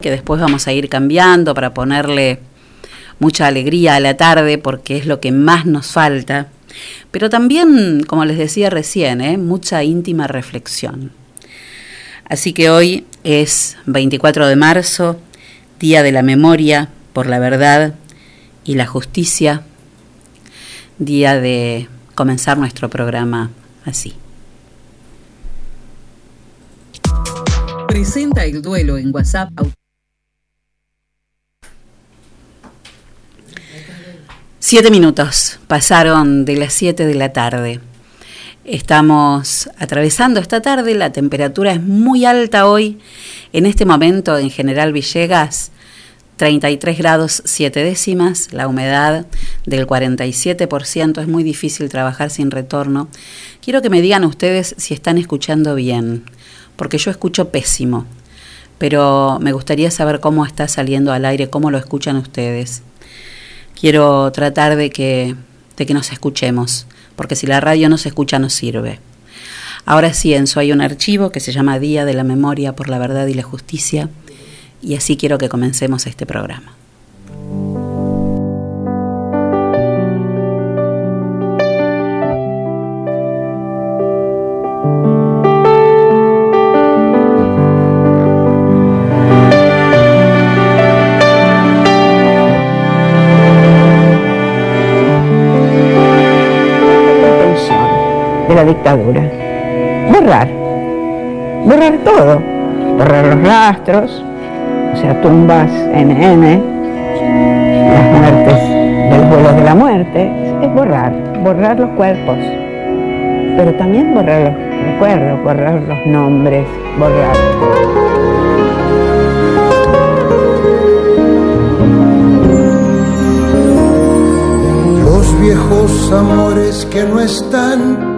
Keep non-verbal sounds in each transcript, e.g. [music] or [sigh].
que después vamos a ir cambiando para ponerle mucha alegría a la tarde porque es lo que más nos falta, pero también, como les decía recién, ¿eh? mucha íntima reflexión. Así que hoy es 24 de marzo, Día de la Memoria por la Verdad y la Justicia, día de comenzar nuestro programa así. Presenta el duelo en WhatsApp. Siete minutos pasaron de las siete de la tarde. Estamos atravesando esta tarde, la temperatura es muy alta hoy. En este momento en General Villegas, 33 grados 7 décimas, la humedad del 47%, es muy difícil trabajar sin retorno. Quiero que me digan ustedes si están escuchando bien, porque yo escucho pésimo, pero me gustaría saber cómo está saliendo al aire, cómo lo escuchan ustedes quiero tratar de que, de que nos escuchemos, porque si la radio no se escucha no sirve. Ahora sí, en hay un archivo que se llama Día de la Memoria por la Verdad y la Justicia, y así quiero que comencemos este programa. La dictadura. Borrar. Borrar todo. Borrar los rastros, o sea, tumbas NN, las muertes de los vuelos de la muerte. Es borrar, borrar los cuerpos. Pero también borrar los recuerdos, borrar los nombres, borrar. Los viejos amores que no están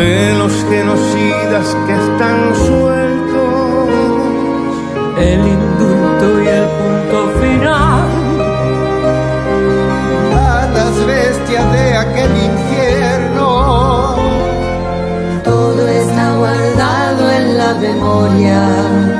de los genocidas que están sueltos. El indulto y el punto final. A las bestias de aquel infierno. Todo está guardado en la memoria.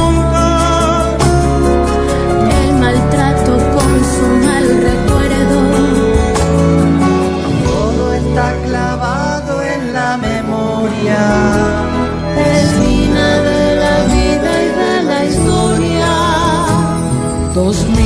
most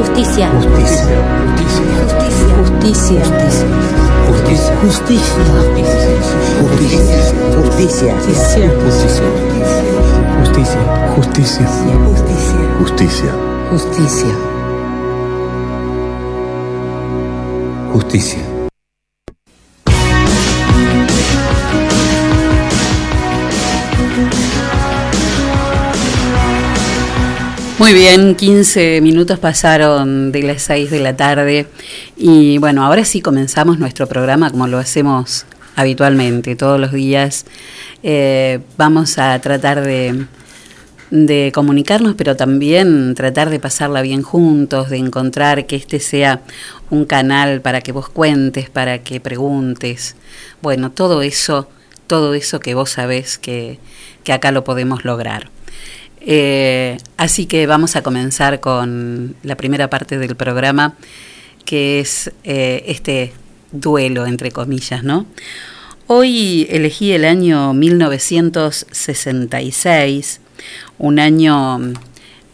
Justicia. Justicia. Justicia. Justicia. Justicia. Justicia. Justicia. Justicia. Justicia. Justicia. Justicia. Justicia. Muy bien, 15 minutos pasaron de las 6 de la tarde y bueno, ahora sí comenzamos nuestro programa como lo hacemos habitualmente, todos los días. Eh, vamos a tratar de, comunicarnos, pero también tratar de pasarla bien juntos, de encontrar que este sea un canal para que vos cuentes, para que preguntes. Bueno, todo eso, todo eso que vos sabés que acá lo podemos lograr. Eh, así que vamos a comenzar con la primera parte del programa, que es eh, este duelo, entre comillas, ¿no? Hoy elegí el año 1966, un año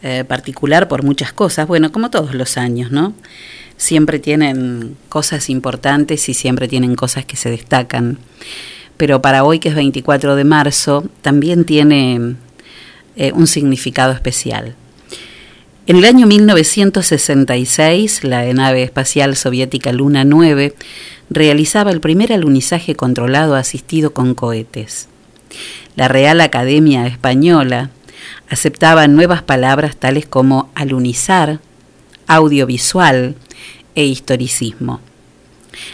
eh, particular por muchas cosas, bueno, como todos los años, ¿no? Siempre tienen cosas importantes y siempre tienen cosas que se destacan. Pero para hoy, que es 24 de marzo, también tiene eh, un significado especial. En el año 1966, la nave espacial soviética Luna 9 realizaba el primer alunizaje controlado asistido con cohetes. La Real Academia Española aceptaba nuevas palabras tales como alunizar, audiovisual e historicismo.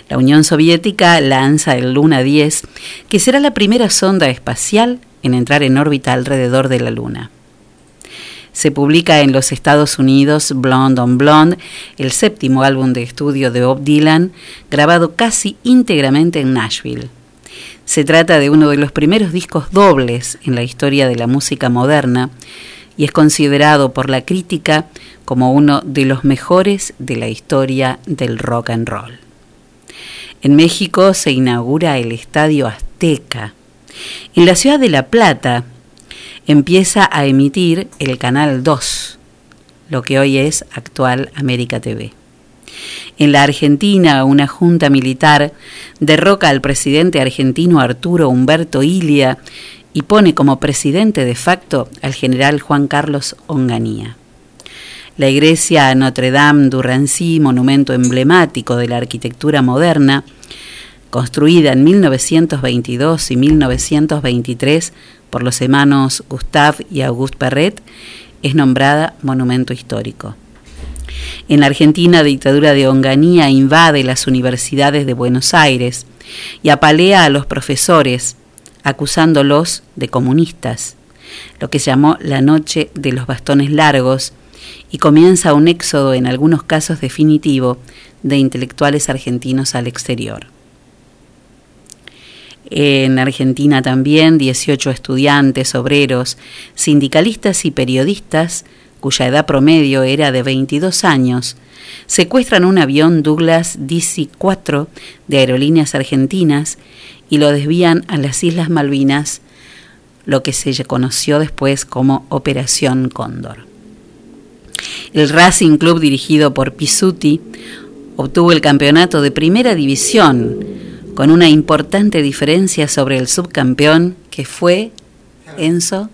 La Unión Soviética lanza el Luna 10, que será la primera sonda espacial en entrar en órbita alrededor de la Luna. Se publica en los Estados Unidos Blonde on Blonde, el séptimo álbum de estudio de Bob Dylan, grabado casi íntegramente en Nashville. Se trata de uno de los primeros discos dobles en la historia de la música moderna y es considerado por la crítica como uno de los mejores de la historia del rock and roll. En México se inaugura el Estadio Azteca, en la ciudad de La Plata empieza a emitir el Canal 2, lo que hoy es actual América TV. En la Argentina, una junta militar derroca al presidente argentino Arturo Humberto Ilia y pone como presidente de facto al general Juan Carlos Onganía. La iglesia Notre Dame Rancy, monumento emblemático de la arquitectura moderna, construida en 1922 y 1923 por los hermanos Gustave y Auguste Perret, es nombrada monumento histórico. En la Argentina, la dictadura de Onganía invade las universidades de Buenos Aires y apalea a los profesores, acusándolos de comunistas, lo que se llamó la Noche de los Bastones Largos, y comienza un éxodo, en algunos casos definitivo, de intelectuales argentinos al exterior. En Argentina también 18 estudiantes, obreros, sindicalistas y periodistas, cuya edad promedio era de 22 años, secuestran un avión Douglas DC-4 de aerolíneas argentinas y lo desvían a las Islas Malvinas, lo que se conoció después como Operación Cóndor. El Racing Club dirigido por Pisuti obtuvo el campeonato de primera división con una importante diferencia sobre el subcampeón que fue Enzo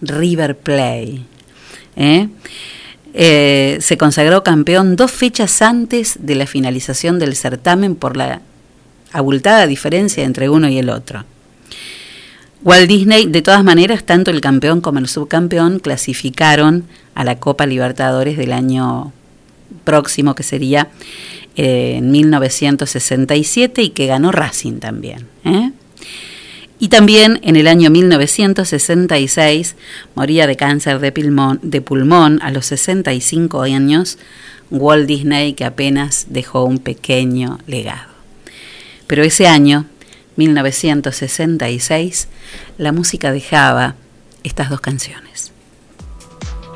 River Play. ¿eh? Eh, se consagró campeón dos fechas antes de la finalización del certamen por la abultada diferencia entre uno y el otro. Walt Disney, de todas maneras, tanto el campeón como el subcampeón clasificaron a la Copa Libertadores del año próximo que sería eh, en 1967 y que ganó Racing también. ¿eh? Y también en el año 1966 moría de cáncer de pulmón, de pulmón a los 65 años Walt Disney que apenas dejó un pequeño legado. Pero ese año, 1966, la música dejaba estas dos canciones.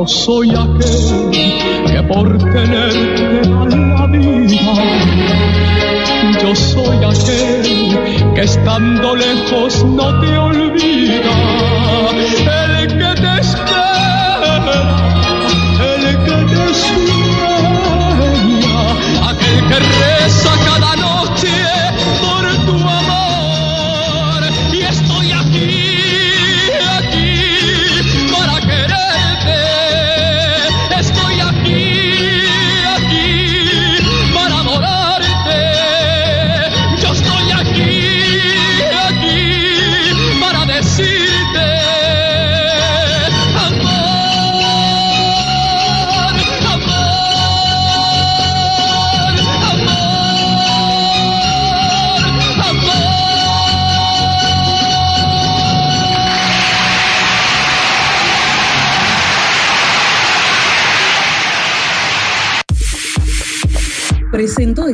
Yo soy aquel que por tenerte da la vida. Yo soy aquel que estando lejos no te olvida. El que te espera, el que te sueña, aquel que reza cada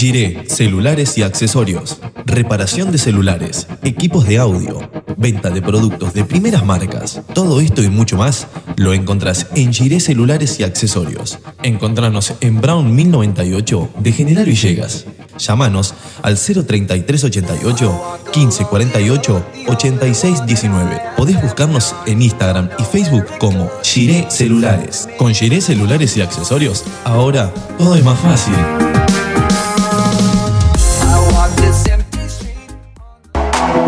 Giré, celulares y accesorios, reparación de celulares, equipos de audio, venta de productos de primeras marcas. Todo esto y mucho más lo encontrás en Giré Celulares y Accesorios. Encontranos en Brown 1098 de General Villegas. Llámanos al 03388 1548 8619. Podés buscarnos en Instagram y Facebook como Giré Celulares. Con Giré Celulares y Accesorios, ahora todo es más fácil.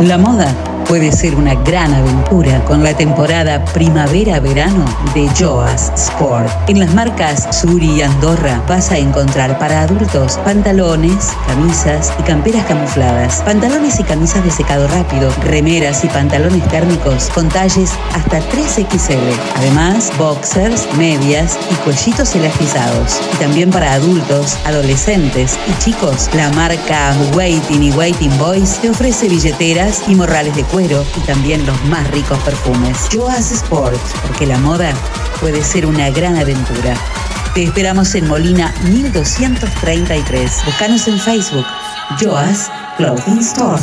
La moda puede ser una gran aventura con la temporada primavera-verano de Joas Sport. En las marcas Suri y Andorra vas a encontrar para adultos pantalones, camisas y camperas camufladas, pantalones y camisas de secado rápido, remeras y pantalones térmicos con talles hasta 3XL. Además, boxers, medias y cuellitos elastizados. Y también para adultos, adolescentes y chicos, la marca Waiting y Waiting Boys te ofrece billeteras y morrales de cuero y también los más ricos perfumes. Joas Sport, porque la moda puede ser una gran aventura. Te esperamos en Molina 1233. Búscanos en Facebook, Joas Clothing Store.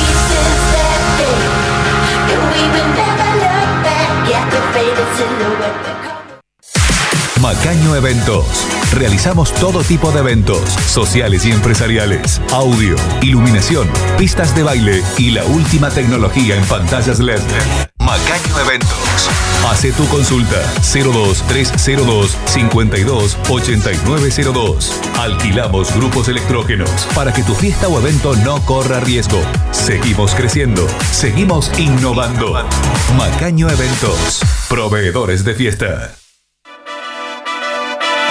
Macaño Eventos. Realizamos todo tipo de eventos, sociales y empresariales, audio, iluminación, pistas de baile y la última tecnología en pantallas LED. Macaño Eventos. Hace tu consulta 02302 52 8902. Alquilamos grupos electrógenos para que tu fiesta o evento no corra riesgo. Seguimos creciendo, seguimos innovando. Macaño Eventos. Proveedores de fiesta.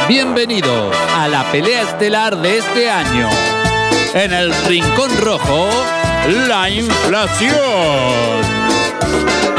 Bienvenido a la pelea estelar de este año. En el Rincón Rojo, la inflación.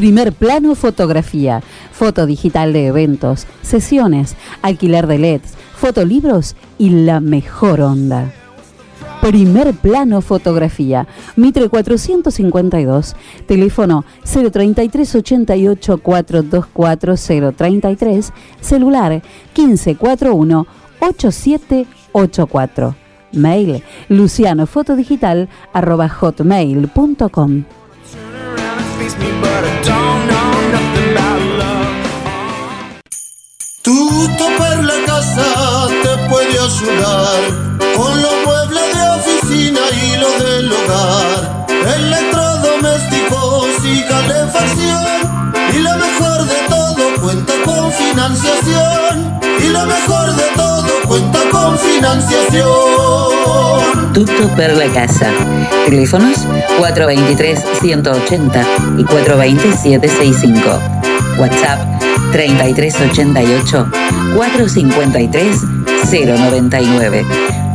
Primer plano fotografía, foto digital de eventos, sesiones, alquiler de LEDs, fotolibros y la mejor onda. Primer plano fotografía, Mitre 452, teléfono 033 88 424 033, celular 1541 8784. Mail lucianofotodigital hotmail.com. Tutto per la casa te puede ayudar con los muebles de oficina y los del hogar, electrodomésticos y calefacción. Y lo mejor de todo cuenta con financiación. Y lo mejor de todo cuenta con financiación. Instituto Perla Casa. Teléfonos 423-180 y 420-765. WhatsApp 3388-453-099.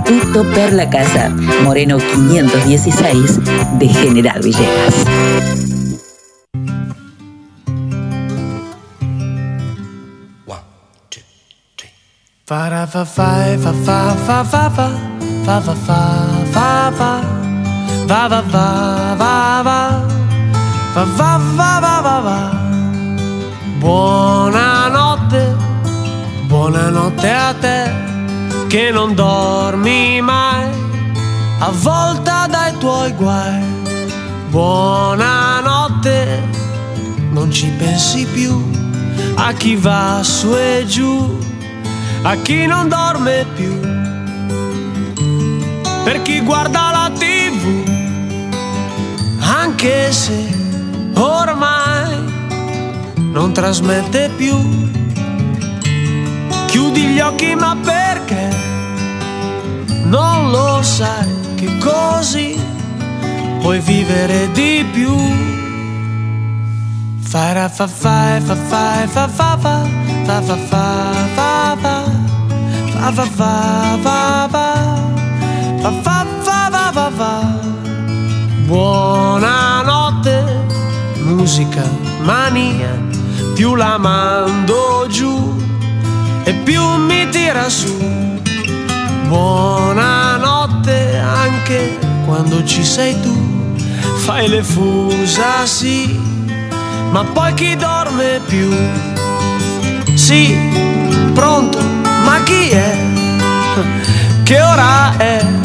Tuto Perla Casa, Moreno 516 de General Villegas. Fa, da, fa, fa, fa, fa. Fa fa fa va va va va va. Va va va va va va. Buonanotte, buonanotte a te che non dormi mai, avvolta dai tuoi guai. Buonanotte, non ci pensi più a chi va su e giù a chi non dorme più, per chi guarda la tv, anche se ormai non trasmette più. Chiudi gli occhi ma perché non lo sai che così puoi vivere di più. Fa fa fa fa fa fa fa fa fa fa fa fa fa fa fa fa fa fa fa fa fa fa fa Buonanotte, musica, mania, più la mando giù e più mi tira su. Buonanotte anche quando ci sei tu, fai le fusa sì, ma poi chi dorme più? Sì, pronto, ma chi è? [laughs] Che ora è?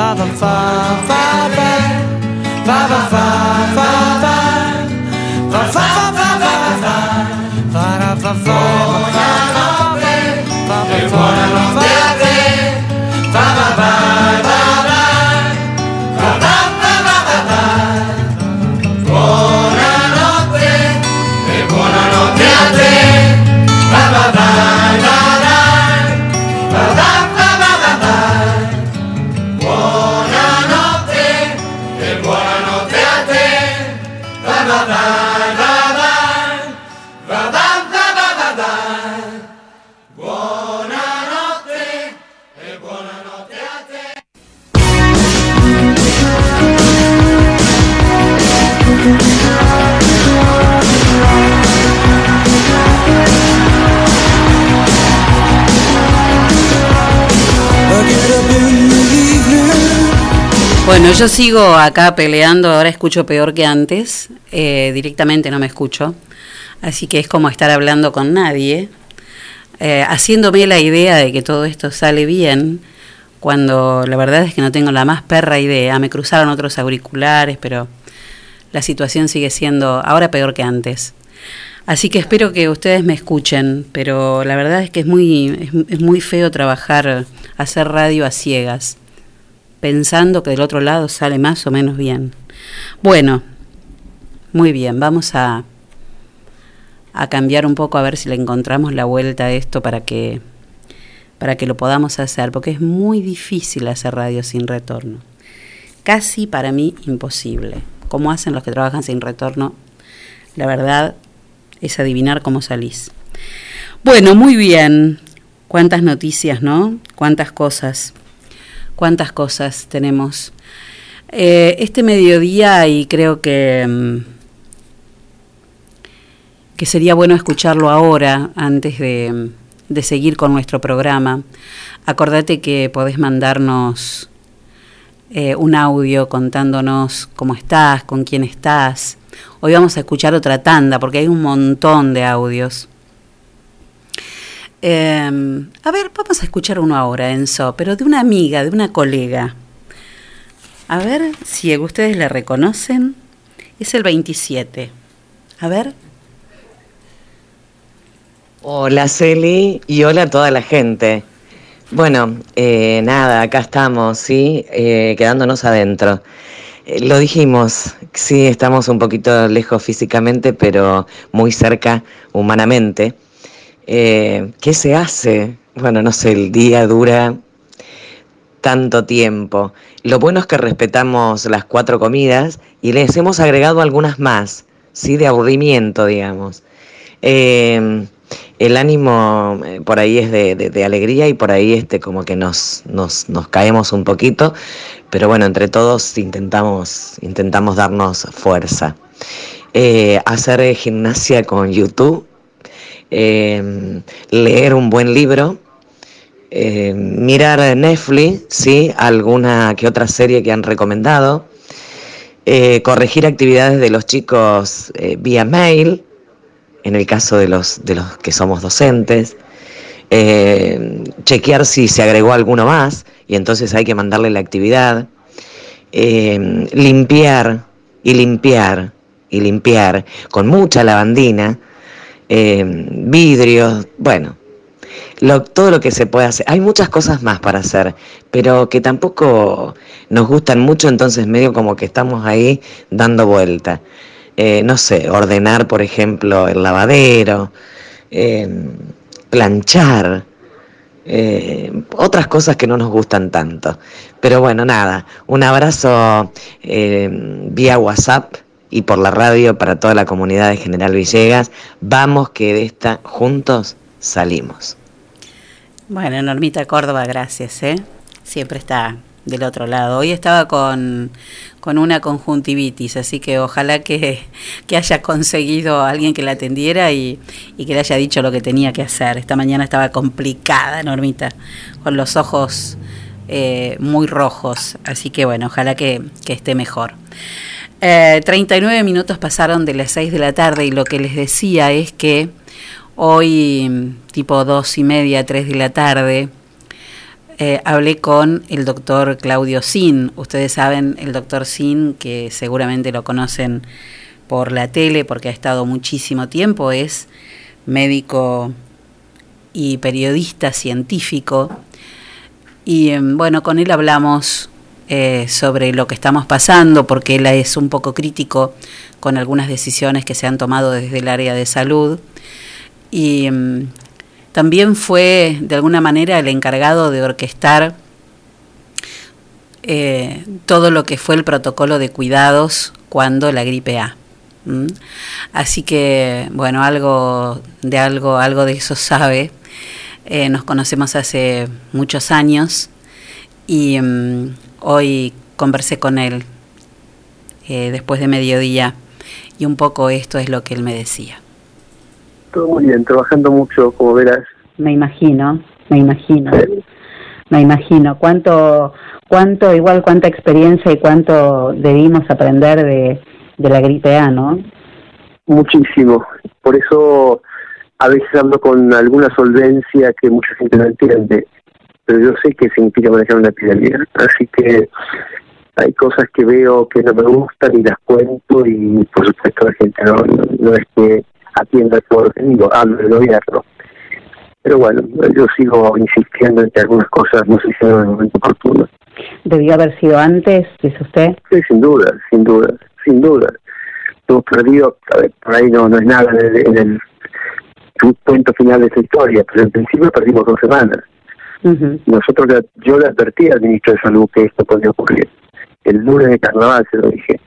fa fa fa fa fa. Fa fa fa fa fa. Fa fa fa fa fa fa. Fa fa fa. Fa fa fa fa Yo sigo acá peleando, ahora escucho peor que antes, eh, directamente no me escucho, así que es como estar hablando con nadie, eh, haciéndome la idea de que todo esto sale bien, cuando la verdad es que no tengo la más perra idea, me cruzaron otros auriculares, pero la situación sigue siendo ahora peor que antes. Así que espero que ustedes me escuchen, pero la verdad es que es muy, es, es muy feo trabajar, hacer radio a ciegas pensando que del otro lado sale más o menos bien. Bueno, muy bien, vamos a, a cambiar un poco a ver si le encontramos la vuelta a esto para que, para que lo podamos hacer, porque es muy difícil hacer radio sin retorno. Casi para mí imposible. ¿Cómo hacen los que trabajan sin retorno? La verdad es adivinar cómo salís. Bueno, muy bien. Cuántas noticias, ¿no? Cuántas cosas cuántas cosas tenemos. Eh, este mediodía, y creo que, mm, que sería bueno escucharlo ahora, antes de, de seguir con nuestro programa, acordate que podés mandarnos eh, un audio contándonos cómo estás, con quién estás. Hoy vamos a escuchar otra tanda, porque hay un montón de audios. Eh, a ver, vamos a escuchar uno ahora, Enzo, pero de una amiga, de una colega. A ver si ustedes le reconocen. Es el 27. A ver. Hola Celi y hola a toda la gente. Bueno, eh, nada, acá estamos, ¿sí? Eh, quedándonos adentro. Eh, lo dijimos, sí, estamos un poquito lejos físicamente, pero muy cerca humanamente. Eh, ¿Qué se hace? Bueno, no sé, el día dura tanto tiempo. Lo bueno es que respetamos las cuatro comidas y les hemos agregado algunas más, ¿sí? De aburrimiento, digamos. Eh, el ánimo eh, por ahí es de, alegría y por ahí este como que nos, caemos un poquito, pero bueno, entre todos intentamos, intentamos darnos fuerza. Eh, hacer gimnasia con YouTube eh, leer un buen libro, eh, mirar Netflix, ¿sí? alguna que otra serie que han recomendado, eh, corregir actividades de los chicos eh, vía mail, en el caso de los, de los que somos docentes, eh, chequear si se agregó alguno más y entonces hay que mandarle la actividad, limpiar y limpiar y limpiar con mucha lavandina, eh, vidrios, bueno, todo lo que se puede hacer. Hay muchas cosas más para hacer, pero que tampoco nos gustan mucho, entonces medio como que estamos ahí dando vuelta. Eh, no sé, ordenar, por ejemplo, el lavadero, eh, planchar, otras cosas que no nos gustan tanto. Pero bueno, nada, un abrazo vía WhatsApp y por la radio para toda la comunidad de General Villegas. Vamos que de esta juntos salimos. Bueno, Normita Córdoba, gracias, ¿eh? Siempre está del otro lado. Hoy estaba con, con una conjuntivitis, así que ojalá que, que, haya conseguido alguien que la atendiera y, y, que le haya dicho lo que tenía que hacer. Esta mañana estaba complicada, Normita, con los ojos eh, muy rojos. Así que bueno, ojalá que, que esté mejor. Eh, 39 minutos pasaron de las 6 de la tarde y lo que les decía es que hoy, tipo dos y media, 3 de la tarde, eh, hablé con el doctor Claudio Sin. Ustedes saben, el doctor Sin, que seguramente lo conocen por la tele porque ha estado muchísimo tiempo, es médico y periodista científico. Y em, bueno, con él hablamos eh, sobre lo que estamos pasando, porque él es un poco crítico con algunas decisiones que se han tomado desde el área de salud. Y em, también fue, de alguna manera, el encargado de orquestar eh, todo lo que fue el protocolo de cuidados cuando la gripe A. ¿Mm? Así que, bueno, algo de algo, algo de eso sabe. Eh, nos conocemos hace muchos años y mm, hoy conversé con él eh, después de mediodía y un poco esto es lo que él me decía. Todo muy bien, trabajando mucho, como verás. Me imagino, me imagino, me imagino. ¿Cuánto, cuánto, igual cuánta experiencia y cuánto debimos aprender de, de la gripe A, ¿no? Muchísimo. Por eso a veces hablo con alguna solvencia que mucha gente no entiende, pero yo sé que significa manejar una epidemia. Así que hay cosas que veo que no me gustan y las cuento y por supuesto la gente no, no, es que atienda todo lo que digo, hablo del gobierno. Pero bueno, yo sigo insistiendo en que algunas cosas no se hicieron en el momento oportuno. ¿Debió haber sido antes, dice usted? Sí, sin duda, sin duda, sin duda. Hemos perdido, por ahí no, no es nada en el, en el cuento final de esa historia, pero en principio perdimos dos semanas. Nosotros, yo le advertí al ministro de Salud que esto podía ocurrir. El lunes de carnaval se lo dije.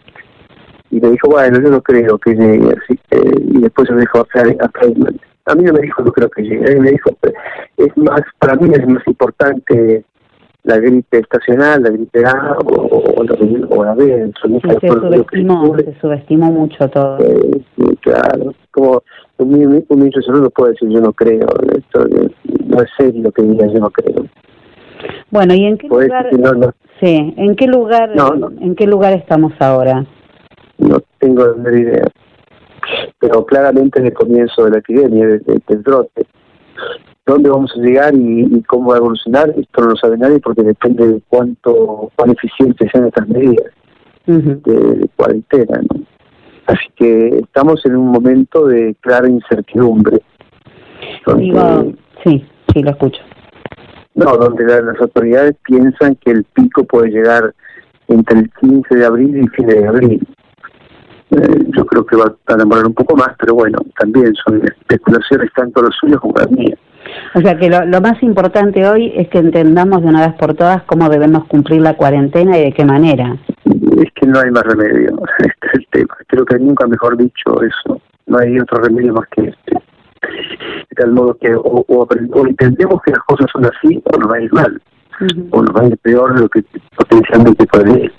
Y me dijo, bueno, yo no creo que llegue así. y después me dijo a, a, a mí no me dijo, no creo que llegue. Él me dijo, es más, para mí es más importante la gripe estacional, la gripe A o, o, la, o la B. Se subestimó, se subestimó mucho todo. sí, claro. Como un, un ministro de salud no puede decir yo no creo, esto no es serio lo que diga yo no creo. Bueno, ¿y en qué lugar? No, no. Sí, ¿en qué lugar? ¿En qué lugar estamos ahora? No tengo la idea. Pero claramente en el comienzo de la epidemia, del brote, dónde vamos a llegar y, cómo va a evolucionar, esto no lo sabe nadie porque depende de cuánto, cuán eficientes sean estas medidas de, cuarentena. ¿no? Así que estamos en un momento de clara incertidumbre. sí, sí, lo escucho. No, donde las autoridades piensan que el pico puede llegar entre el 15 de abril y fin de abril. Eh, yo creo que va a demorar un poco más, pero bueno, también son especulaciones tanto las suyas como las mías. O sea que lo, lo, más importante hoy es que entendamos de una vez por todas cómo debemos cumplir la cuarentena y de qué manera. Es que no hay más remedio, [laughs] este es el tema. Creo que nunca mejor dicho eso. No hay otro remedio más que este. De tal modo que o, o, o entendemos que las cosas son así o nos va a ir mal. O nos va a ir peor de lo que potencialmente puede ir.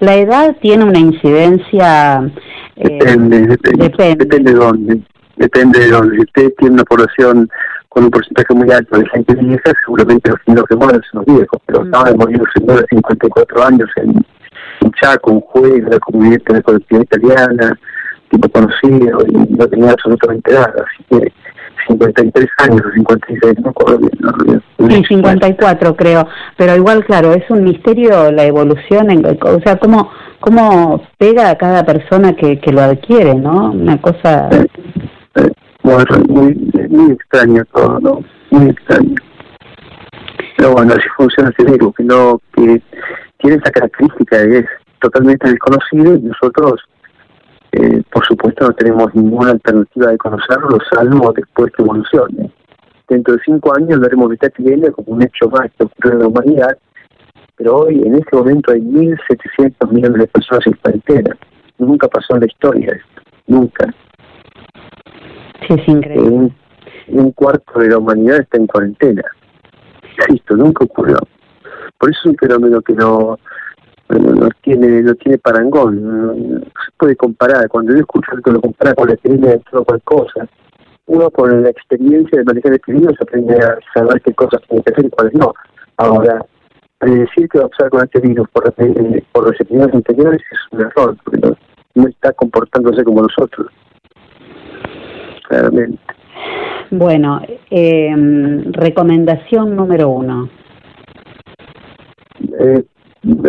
La edad tiene una incidencia... Eh, depende, depende, depende, depende de dónde depende de donde usted tiene una población con un porcentaje muy alto de gente vieja, seguramente los primeros que mueren son los viejos, pero acaban de morir un señor de 54 años en, en Chaco, un juez la comunidad de la colectividad italiana, tipo conocido, y no tenía absolutamente nada, así que 53 años o 56, no. No, sí, 54 creo, pero igual, claro, es un misterio la evolución, en, o sea, cómo, cómo pega a cada persona que, que lo adquiere, ¿no? Una cosa... Muy, muy, muy extraño todo, ¿no? Muy extraño. Pero bueno, así funciona este virus, que, no, que tiene esa característica es totalmente desconocido y nosotros, eh, por supuesto, no tenemos ninguna alternativa de conocerlo, salvo después que evolucione. Dentro de cinco años daremos esta epidemia como un hecho más que ocurre en la humanidad, pero hoy, en este momento, hay 1.700 millones de personas en cuarentena. Nunca pasó en la historia esto, nunca. Sí, es increíble. Un, un, cuarto de la humanidad está en cuarentena. Esto nunca ocurrió. Por eso es un fenómeno que no, no, no tiene no tiene parangón. No, no, se puede comparar. Cuando yo escucho que lo compara con la epidemia de todo cual cosa, uno con la experiencia de manejar epidemias aprende a saber qué cosas tiene que hacer y cuáles no. Ahora, predecir qué va a pasar con este virus por, eh, por los epidemias anteriores es un error, porque no, no está comportándose como nosotros. Claramente. Bueno, eh, recomendación número uno. Eh,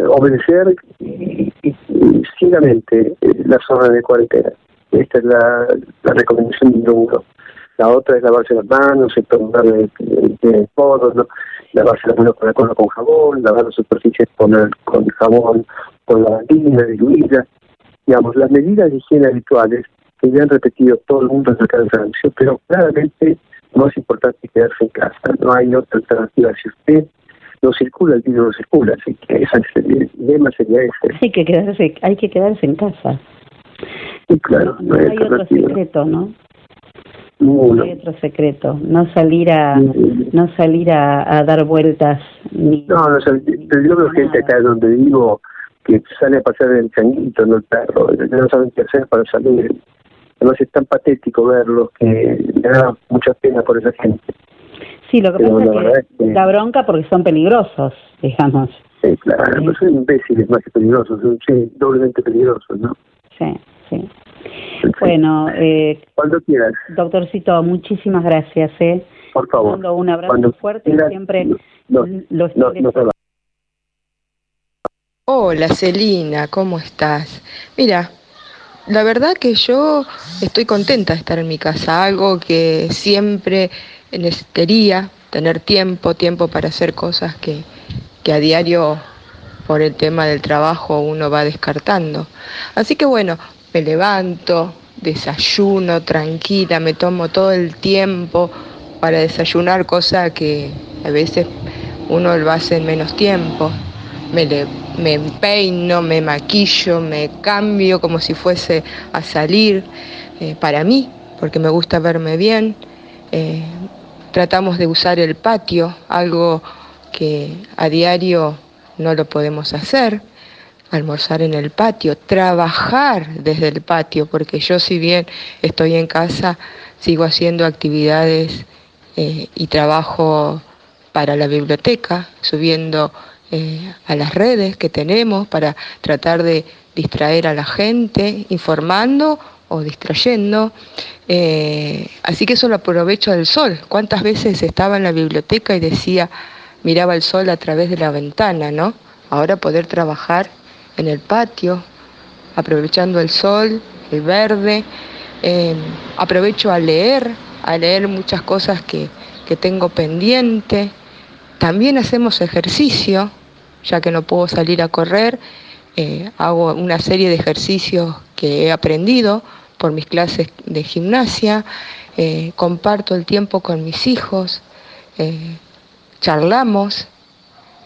obedecer y, y- y ciegamente eh, las zonas de cuarentena. Esta es la, la recomendación número uno. La otra es lavarse las manos, de, de, de codos, ¿no? lavarse las manos con la con jabón, lavar las superficies con, el- con jabón, con lavandina, diluida. Digamos, las medidas de higiene habituales que ya han repetido todo el mundo en el cansancio, pero claramente lo más importante quedarse en casa. No hay otra alternativa. Si usted no circula, el virus no circula. Así que esa es el dilema sería ese. Hay que quedarse, hay que quedarse en casa. Y claro, No no hay hay otro secreto, ¿no? No hay otro secreto. No salir a, no salir a, a dar vueltas ni. No, no, o sea, yo veo gente acá donde vivo que sale a pasear el changuito, no el perro, no saben qué hacer para salir. Además es tan patético verlos que me da mucha pena por esa gente. Sí, lo que Pero pasa la es que es que- da bronca porque son peligrosos, digamos. Sí, claro, no son imbéciles más que peligrosos, son sí, doblemente peligrosos, ¿no? Sí, sí. Bueno, eh, Cuando quieras, doctorcito, muchísimas gracias, ¿eh? por favor. Mando un abrazo Cuando fuerte y quieras, siempre no, lo no. Hola Celina, ¿cómo estás? Mira, la verdad que yo estoy contenta de estar en mi casa, algo que siempre nes- quería, tener tiempo, tiempo para hacer cosas que, que a diario por el tema del trabajo uno va descartando. Así que bueno, me levanto, desayuno tranquila, me tomo todo el tiempo para desayunar, cosa que a veces uno lo hace en menos tiempo. Me, le- me peino, me maquillo, me cambio como si fuese a salir eh, para mí, porque me gusta verme bien. Eh, tratamos de usar el patio, algo que a diario no lo podemos hacer, almorzar en el patio, trabajar desde el patio, porque yo si bien estoy en casa, sigo haciendo actividades eh, y trabajo para la biblioteca, subiendo eh, a las redes que tenemos para tratar de distraer a la gente, informando o distrayendo. Eh, así que eso lo aprovecho del sol. ¿Cuántas veces estaba en la biblioteca y decía, miraba el sol a través de la ventana, ¿no? Ahora poder trabajar en el patio, aprovechando el sol, el verde. Eh, aprovecho a leer, a leer muchas cosas que, que tengo pendiente. También hacemos ejercicio, ya que no puedo salir a correr. eh, hago una serie de ejercicios que he aprendido por mis clases de gimnasia. eh, comparto el tiempo con mis hijos. eh, charlamos.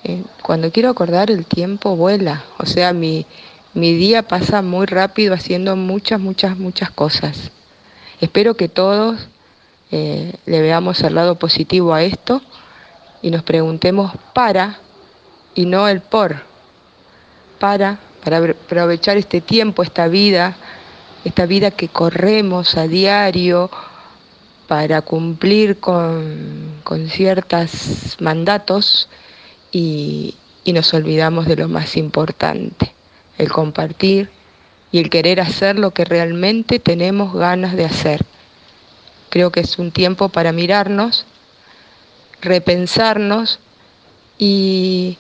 eh, cuando quiero acordar el tiempo vuela. O sea, mi, mi día pasa muy rápido haciendo muchas, muchas, muchas cosas. Espero que todos le veamos el lado positivo a esto y nos preguntemos para y no el por. Para, para apro- aprovechar este tiempo, esta vida, esta vida que corremos a diario para cumplir con, con ciertos mandatos y, y nos olvidamos de lo más importante, el compartir y el querer hacer lo que realmente tenemos ganas de hacer. Creo que es un tiempo para mirarnos, repensarnos y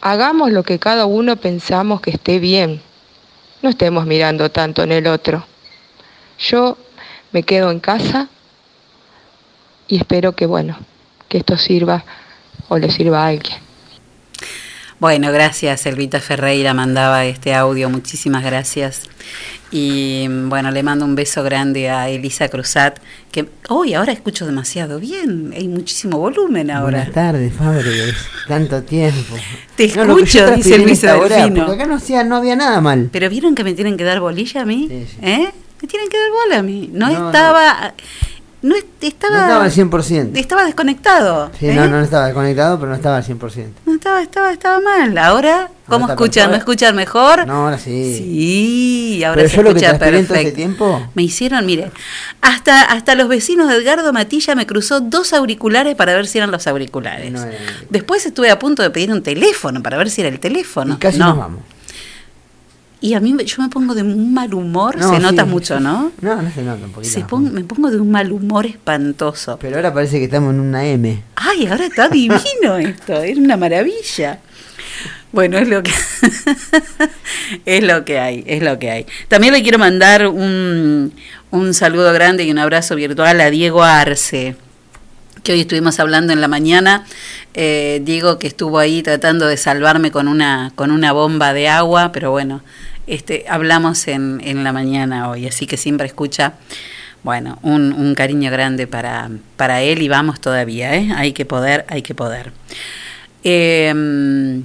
hagamos lo que cada uno pensamos que esté bien. No estemos mirando tanto en el otro. Yo me quedo en casa y espero que, bueno, que esto sirva o le sirva a alguien. Bueno, gracias, Elvita Ferreira mandaba este audio, muchísimas gracias. Y bueno, le mando un beso grande a Elisa Cruzat, que hoy ahora escucho demasiado bien, hay muchísimo volumen ahora. Buenas tardes, Fábregas. Tanto tiempo. Te No, lo escucho, dice Luisa esta hora, Delfino. Acá no, hacía, no había nada mal. Pero vieron que me tienen que dar bolilla a mí, ¿eh? Me tienen que dar bola a mí. No, No, estaba no est- estaba, No estaba al 100%. estaba desconectado. Sí, ¿eh? no, no estaba desconectado, pero no estaba al 100%. No estaba, estaba, estaba mal. Ahora, ¿cómo está escuchan? perfecto. ¿Me escuchan mejor? No, ahora sí. Sí, ahora Pero se yo lo que escucha en todo perfecto. ese tiempo, Me hicieron, mire, hasta, hasta los vecinos de Edgardo Matilla me cruzó dos auriculares para ver si eran los auriculares. no era- Después estuve a punto de pedir un teléfono para ver si era el teléfono. y casi no. nos vamos. Y a mí me- yo me pongo de un mal humor, No, se sí, nota mucho. ¿no? No, no se nota un poquito. Se pon- me pongo de un mal humor espantoso. Pero ahora parece que estamos en una M. Ay, ahora está divino [laughs] esto, es una maravilla. Bueno, es lo que [laughs] es lo que hay, es lo que hay. También le quiero mandar un, un saludo grande y un abrazo virtual a Diego Arce, que hoy estuvimos hablando en la mañana. Eh, Diego que estuvo ahí tratando de salvarme con una, con una bomba de agua, pero bueno, este, hablamos en, en la mañana hoy, así que siempre escucha. Bueno, un, un cariño grande para, para él y vamos todavía, ¿eh? Hay que poder, hay que poder. Eh,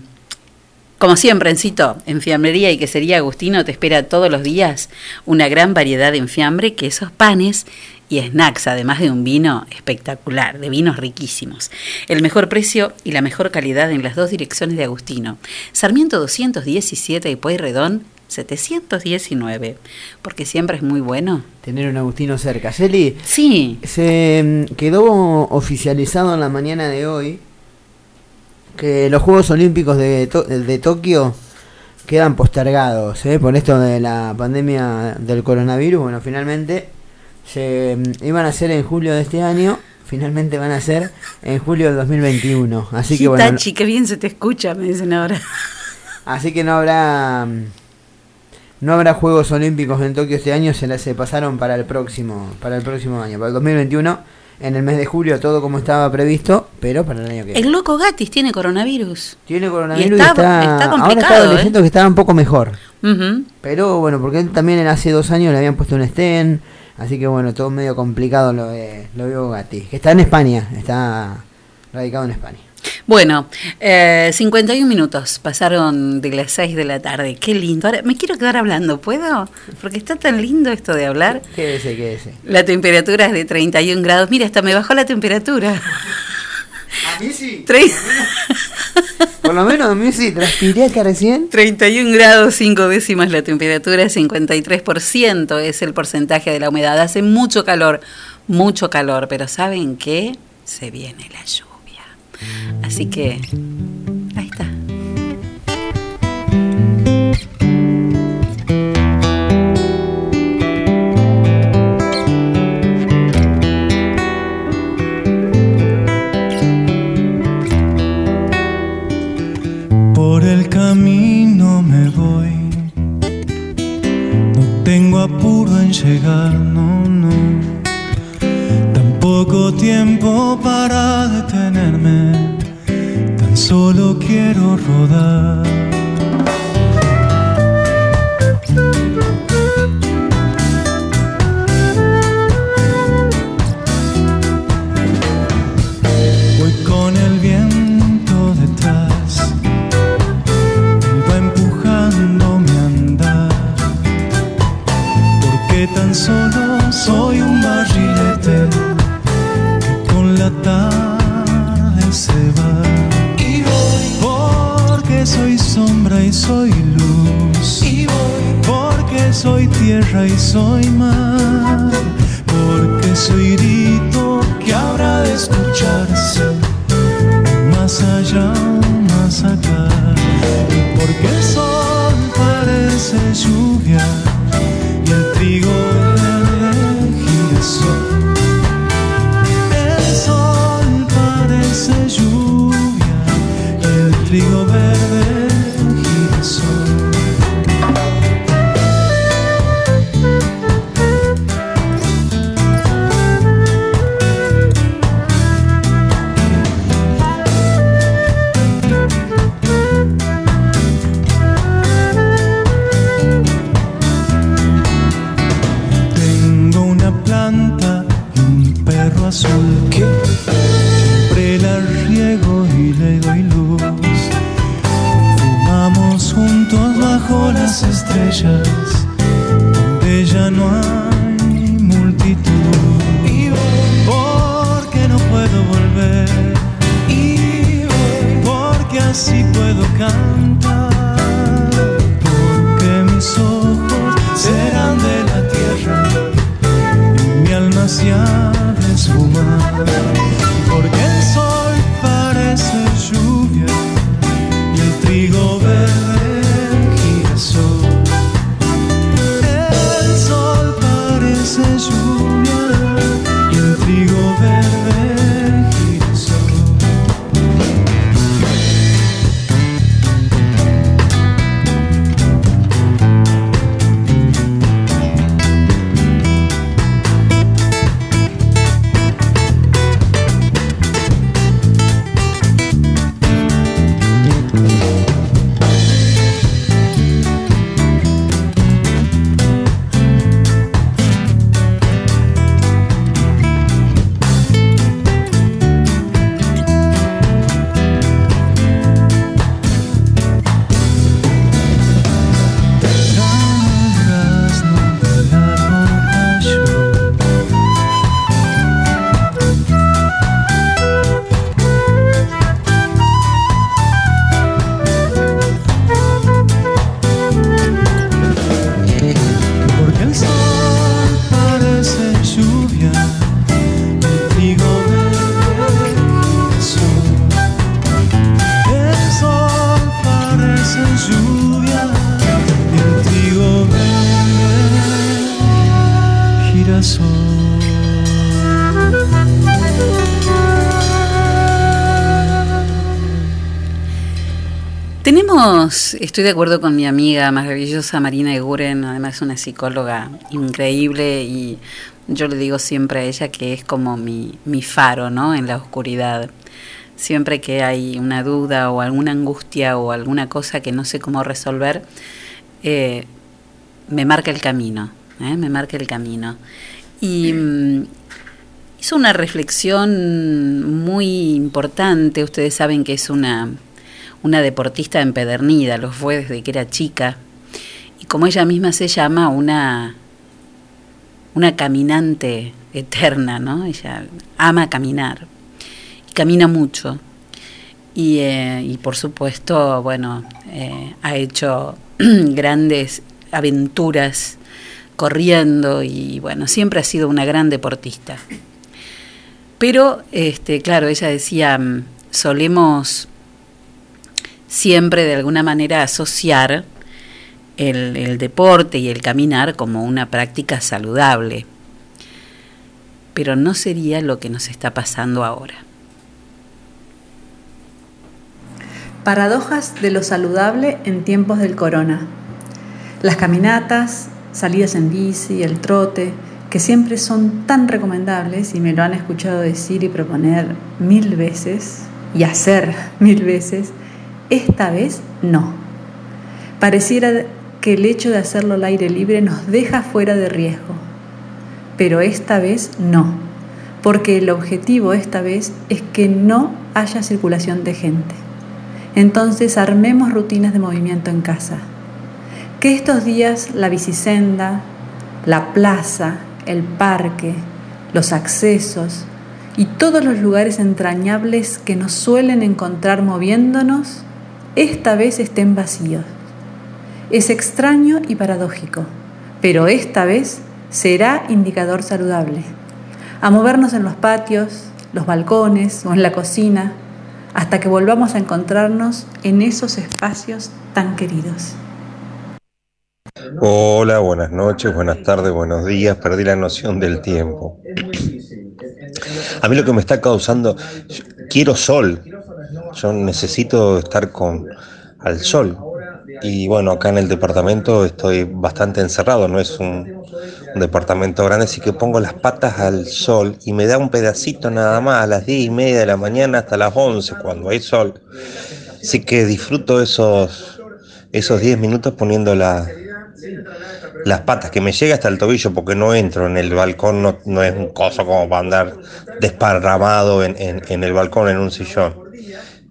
como siempre, Encito, en Fiambrería y Quesería Agustino te espera todos los días una gran variedad de enfiambre, quesos, panes y snacks, además de un vino espectacular, de vinos riquísimos. El mejor precio y la mejor calidad en las dos direcciones de Agustino. Sarmiento 217 y Pueyrredón 719, porque siempre es muy bueno. Tener un Agustino cerca. Celi, Sí, se mm, quedó oficializado en la mañana de hoy que los Juegos Olímpicos de, To- de Tokio quedan postergados ¿eh? por esto de la pandemia del coronavirus. Bueno, finalmente se mm, iban a ser en julio de este año, finalmente van a ser en julio del 2021. Así que bueno, Hitachi, qué bien se te escucha, me dicen ahora. así que no habrá mm, no habrá Juegos Olímpicos en Tokio este año, se, la- se pasaron para el próximo para el próximo año, para el 2021 en el mes de julio todo como estaba previsto, pero para el año que viene. El loco Gatis tiene coronavirus. Tiene coronavirus Y y está- está, está ahora complicado, estaba ¿eh? leyendo que estaba un poco mejor. Pero bueno, porque él también hace dos años le habían puesto un stent, así que bueno, todo medio complicado lo de lo de Gatti, que está en España, está radicado en España. Bueno, eh, 51 minutos pasaron de las 6 de la tarde. Qué lindo. Ahora me quiero quedar hablando, ¿puedo? Porque está tan lindo esto de hablar. Quédese, quédese. La temperatura es de 31 grados. Mira, hasta me bajó la temperatura. A mí sí. Por lo menos a mí sí, transpiré acá recién. 31 grados 5 décimas la temperatura, 53% es el porcentaje de la humedad. Hace mucho calor, mucho calor, pero ¿saben qué? Se viene la lluvia. Así que, ahí está. Por el camino me voy. No tengo apuro en llegar, no, tiempo para detenerme. Tan solo quiero rodar. Voy con el viento detrás, va empujándome a andar, porque tan solo soy un soy sombra y soy luz. Y voy porque soy tierra y soy mar. Porque soy grito que habrá de escucharse estoy de acuerdo con mi amiga maravillosa Marina Eguren, además una psicóloga increíble y yo le digo siempre a ella que es como mi, mi faro, ¿no? En la oscuridad. Siempre que hay una duda o alguna angustia o alguna cosa que no sé cómo resolver, eh, me marca el camino, ¿eh? me marca el camino. Y mm, hizo una reflexión muy importante, ustedes saben que es una una deportista empedernida, lo fue desde que era chica, y como ella misma se llama, una, una caminante eterna, ¿no? Ella ama caminar, y camina mucho, y, eh, y por supuesto, bueno, eh, ha hecho [clears throat] grandes aventuras corriendo y bueno, siempre ha sido una gran deportista. Pero, este, claro, ella decía, mm, solemos siempre de alguna manera asociar el, el, deporte y el caminar como una práctica saludable. Pero no sería lo que nos está pasando ahora. Paradojas de lo saludable en tiempos del corona. Las caminatas, salidas en bici, el trote, que siempre son tan recomendables y me lo han escuchado decir y proponer mil veces y hacer [laughs] mil veces, esta vez no. Pareciera que el hecho de hacerlo al aire libre nos deja fuera de riesgo, pero esta vez no, porque el objetivo esta vez es que no haya circulación de gente. Entonces armemos rutinas de movimiento en casa. Que estos días la bicisenda, la plaza, el parque, los accesos y todos los lugares entrañables que nos suelen encontrar moviéndonos, esta vez estén vacíos. Es extraño y paradójico, pero esta vez será indicador saludable. A movernos en los patios, los balcones o en la cocina, hasta que volvamos a encontrarnos en esos espacios tan queridos. Hola, buenas noches, buenas tardes, buenos días. Perdí la noción del tiempo. A mí lo que me está causando, quiero sol. Yo necesito estar con al sol. Y bueno, acá en el departamento estoy bastante encerrado, no es un, departamento grande, así que pongo las patas al sol y me da un pedacito nada más a las 10 y media de la mañana hasta las 11 cuando hay sol. Así que disfruto esos, esos 10 minutos poniendo la, las patas, que me llega hasta el tobillo porque no entro en el balcón, no, no es un coso como para andar desparramado en, en el balcón en un sillón.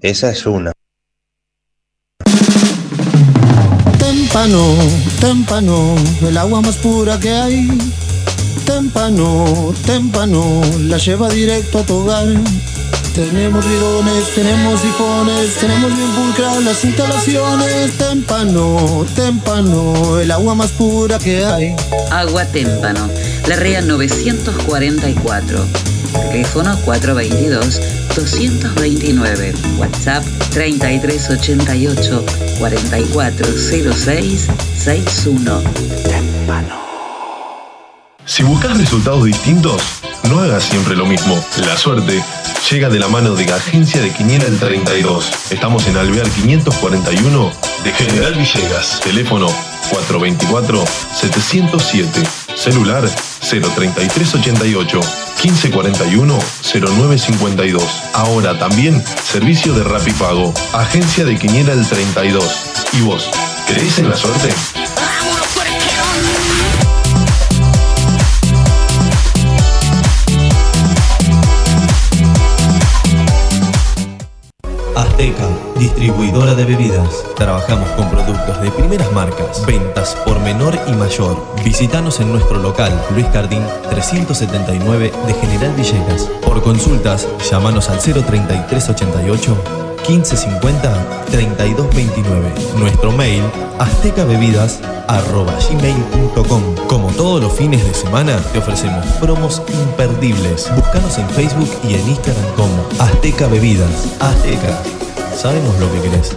Esa es una. Témpano, témpano, el agua más pura que hay. Témpano, témpano, la lleva directo a tu hogar. Tenemos bidones, tenemos sifones, tenemos bien pulcras las instalaciones. Témpano, témpano, el agua más pura que hay. Agua Témpano, la REA 944. Teléfono 422-229. WhatsApp 3388 4406 61. Si buscas resultados distintos, no hagas siempre lo mismo. La suerte llega de la mano de Agencia de Quiniela el 32. Estamos en Alvear 541 de General Villegas. Teléfono 424-707. Celular 03388 1541 0952. Ahora también servicio de Rapipago. Agencia de Quiniela el 32. ¿Y vos? ¿Crees en la suerte? Azteca, distribuidora de bebidas. Trabajamos con productos de primeras marcas, ventas por menor y mayor. Visítanos en nuestro local, Luis Cardín 379 de General Villegas. Por consultas, llámanos al 03388 1550 3229. Nuestro mail aztecabebidas@gmail.com. Como todos los fines de semana, te ofrecemos promos imperdibles. Búscanos en Facebook y en Instagram como Azteca Bebidas. Azteca. Sabemos lo que querés.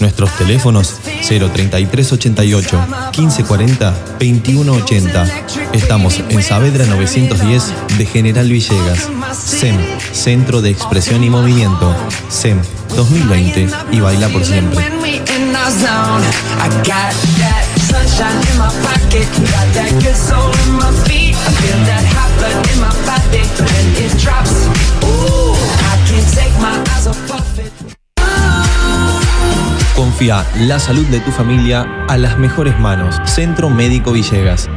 Nuestros teléfonos 03388 1540 2180. Estamos en Saavedra 910 de General Villegas. SEM, Centro de Expresión y Movimiento. SEM 2020 y baila por siempre. Confía la salud de tu familia a las mejores manos. Centro Médico Villegas.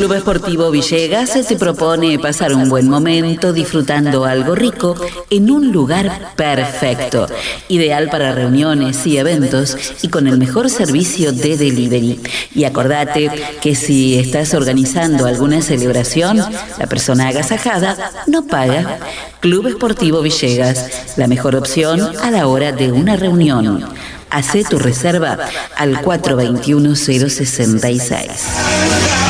Club Esportivo Villegas se propone pasar un buen momento disfrutando algo rico en un lugar perfecto, ideal para reuniones y eventos y con el mejor servicio de delivery. Y acordate que si estás organizando alguna celebración, la persona agasajada no paga. Club Esportivo Villegas, la mejor opción a la hora de una reunión. Hacé tu reserva al 421-066.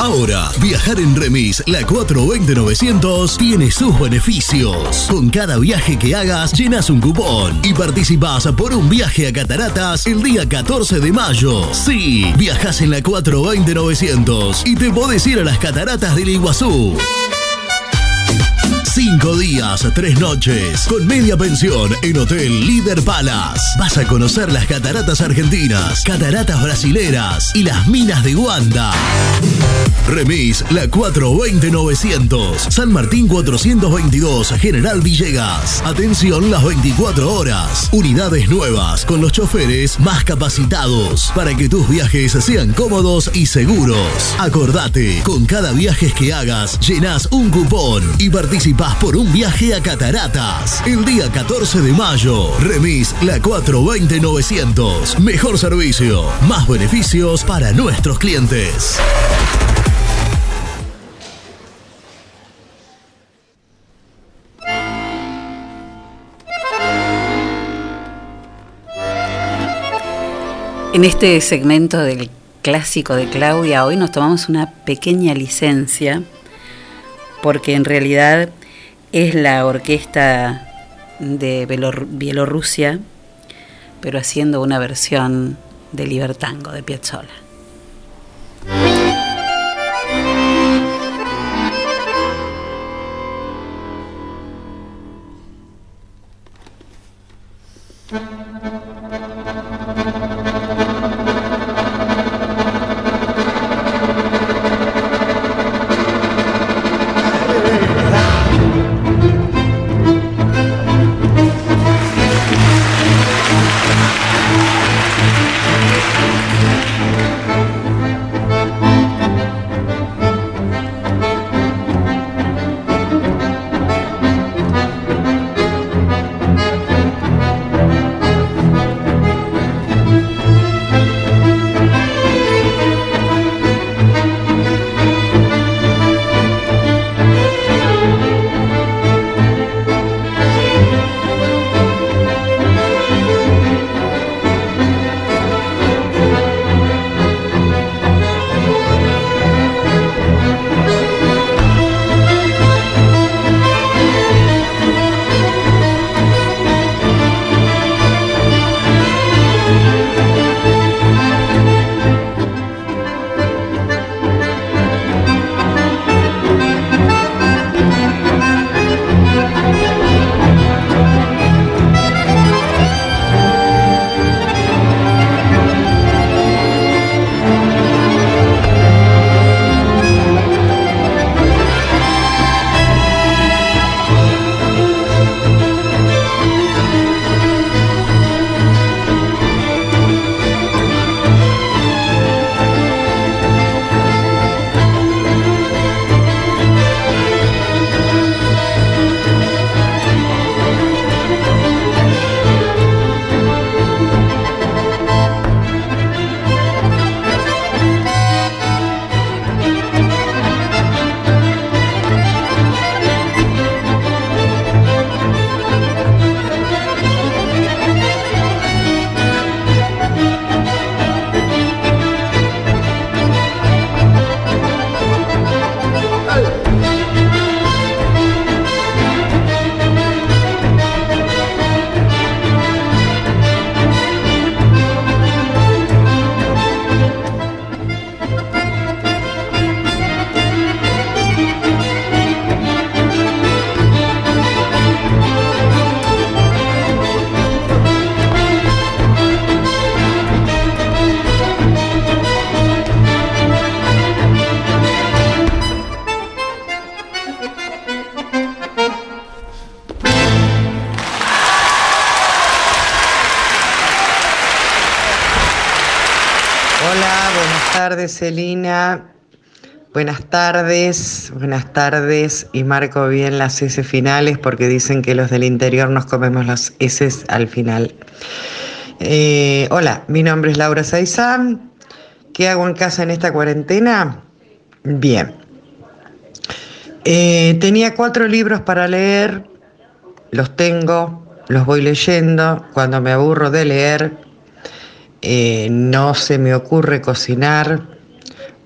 Ahora, viajar en remis la 420-900 tiene sus beneficios. Con cada viaje que hagas, llenas un cupón y participas por un viaje a Cataratas el día 14 de mayo. Sí, viajas en la 420-900 y te podés ir a las Cataratas del Iguazú. Cinco días, tres noches, con media pensión en Hotel Líder Palace. Vas a conocer las cataratas argentinas, cataratas brasileras y las minas de Guanda. Remis, la 420-900, San Martín 422, General Villegas. Atención las 24 horas. Unidades nuevas con los choferes más capacitados para que tus viajes sean cómodos y seguros. Acordate, con cada viaje que hagas, llenas un cupón y participas por un viaje a Cataratas. El día 14 de mayo, remis la 420-900. Mejor servicio, más beneficios para nuestros clientes. En este segmento del clásico de Claudia, hoy nos tomamos una pequeña licencia porque en realidad es la orquesta de Bielorrusia, pero haciendo una versión de Libertango de Piazzolla. Celina. Buenas tardes, buenas tardes. Y marco bien las S finales porque dicen que los del interior nos comemos las S al final. Eh, hola, mi nombre es Laura Saizán. ¿Qué hago en casa en esta cuarentena? Bien. Eh, tenía cuatro libros para leer, los tengo, los voy leyendo. Cuando me aburro de leer, eh, no se me ocurre cocinar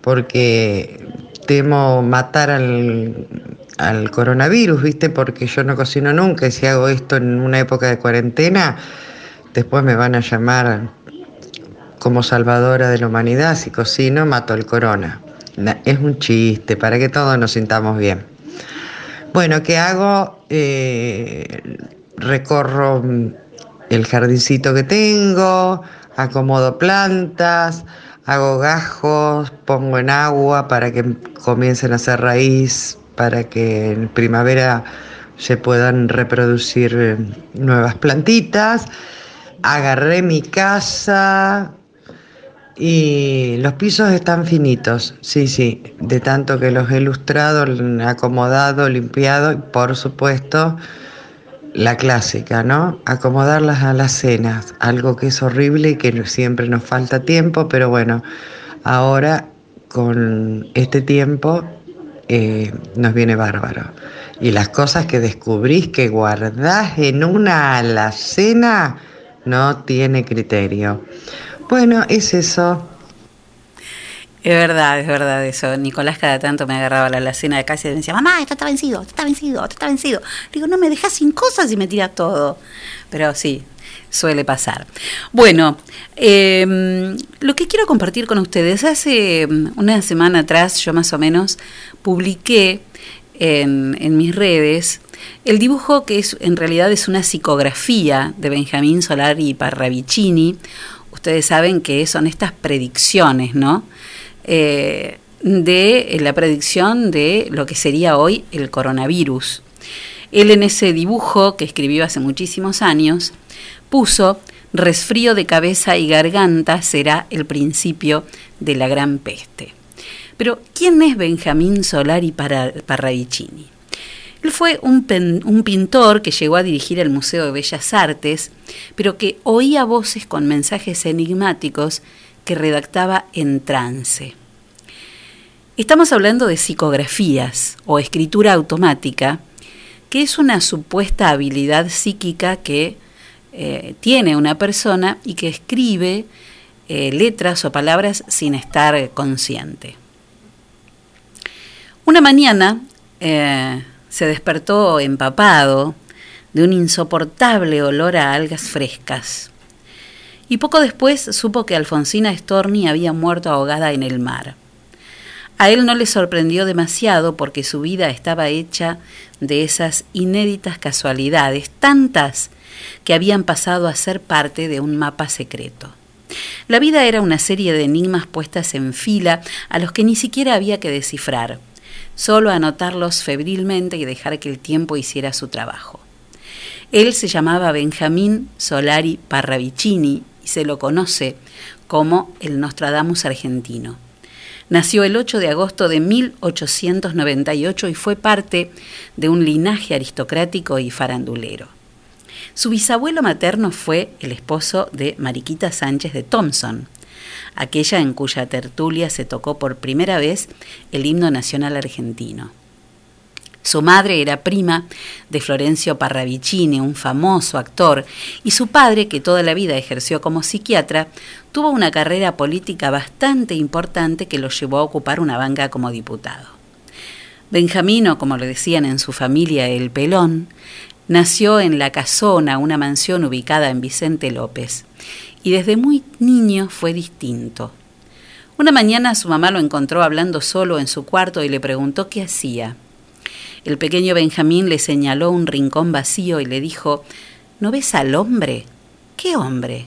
porque temo matar al, al coronavirus, ¿viste? Porque yo no cocino nunca y si hago esto en una época de cuarentena, después me van a llamar como salvadora de la humanidad. Si cocino, mato al corona. Es un chiste, para que todos nos sintamos bien. Bueno, ¿qué hago? Eh, recorro el jardincito que tengo, acomodo plantas, hago gajos, pongo en agua para que comiencen a hacer raíz, para que en primavera se puedan reproducir eh, nuevas plantitas. Agarré mi casa y los pisos están finitos, sí, sí, de tanto que los he ilustrado, acomodado, limpiado y por supuesto la clásica, ¿no? Acomodar las alacenas, algo que es horrible y que siempre nos falta tiempo, pero bueno, ahora con este tiempo eh, nos viene bárbaro. Y las cosas que descubrís que guardás en una alacena no tiene criterio. Bueno, es eso. Es verdad, es verdad eso. Nicolás cada tanto me agarraba la alacena de casa y me decía, mamá, esto está vencido, esto está vencido, esto está vencido. Digo, no me dejas sin cosas y me tira todo. Pero sí, suele pasar. Bueno, em, lo que quiero compartir con ustedes, hace una semana atrás, yo más o menos, publiqué en, en mis redes el dibujo que es, en realidad es una psicografía de Benjamín Solari Parravicini. Ustedes saben que son estas predicciones, ¿no? Eh, de la predicción de lo que sería hoy el coronavirus. Él en ese dibujo que escribió hace muchísimos años puso resfrío de cabeza y garganta será el principio de la gran peste. Pero, ¿quién es Benjamín Solari Parravicini? Él fue un, un, pintor que llegó a dirigir el Museo de Bellas Artes, pero que oía voces con mensajes enigmáticos que redactaba en trance. Estamos hablando de psicografías o escritura automática, que es una supuesta habilidad psíquica que eh, tiene una persona y que escribe eh, letras o palabras sin estar consciente. Una mañana eh, se despertó empapado de un insoportable olor a algas frescas y poco después supo que Alfonsina Storni había muerto ahogada en el mar. A él no le sorprendió demasiado porque su vida estaba hecha de esas inéditas casualidades, tantas que habían pasado a ser parte de un mapa secreto. La vida era una serie de enigmas puestas en fila a los que ni siquiera había que descifrar, solo anotarlos febrilmente y dejar que el tiempo hiciera su trabajo. Él se llamaba Benjamín Solari Parravicini se lo conoce como el Nostradamus argentino. Nació el 8 de agosto de 1898 y fue parte de un linaje aristocrático y farandulero. Su bisabuelo materno fue el esposo de Mariquita Sánchez de Thompson, aquella en cuya tertulia se tocó por primera vez el himno nacional argentino. Su madre era prima de Florencio Parravicini, un famoso actor, y su padre, que toda la vida ejerció como psiquiatra, tuvo una carrera política bastante importante que lo llevó a ocupar una banca como diputado. Benjamino, como le decían en su familia el Pelón, nació en La Casona, una mansión ubicada en Vicente López, y desde muy niño fue distinto. Una mañana su mamá lo encontró hablando solo en su cuarto y le preguntó qué hacía. El pequeño Benjamín le señaló un rincón vacío y le dijo, ¿No ves al hombre? ¿Qué hombre?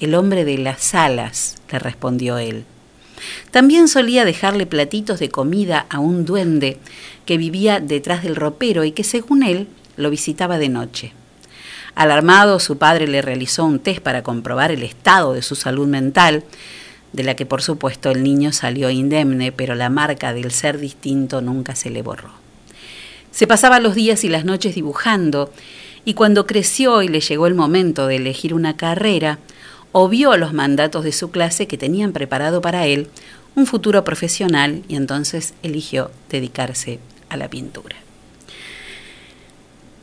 El hombre de las alas, le respondió él. También solía dejarle platitos de comida a un duende que vivía detrás del ropero y que según él lo visitaba de noche. Alarmado, su padre le realizó un test para comprobar el estado de su salud mental, de la que por supuesto el niño salió indemne, pero la marca del ser distinto nunca se le borró. Se pasaba los días y las noches dibujando, y cuando creció y le llegó el momento de elegir una carrera, obvió los mandatos de su clase que tenían preparado para él un futuro profesional y entonces eligió dedicarse a la pintura.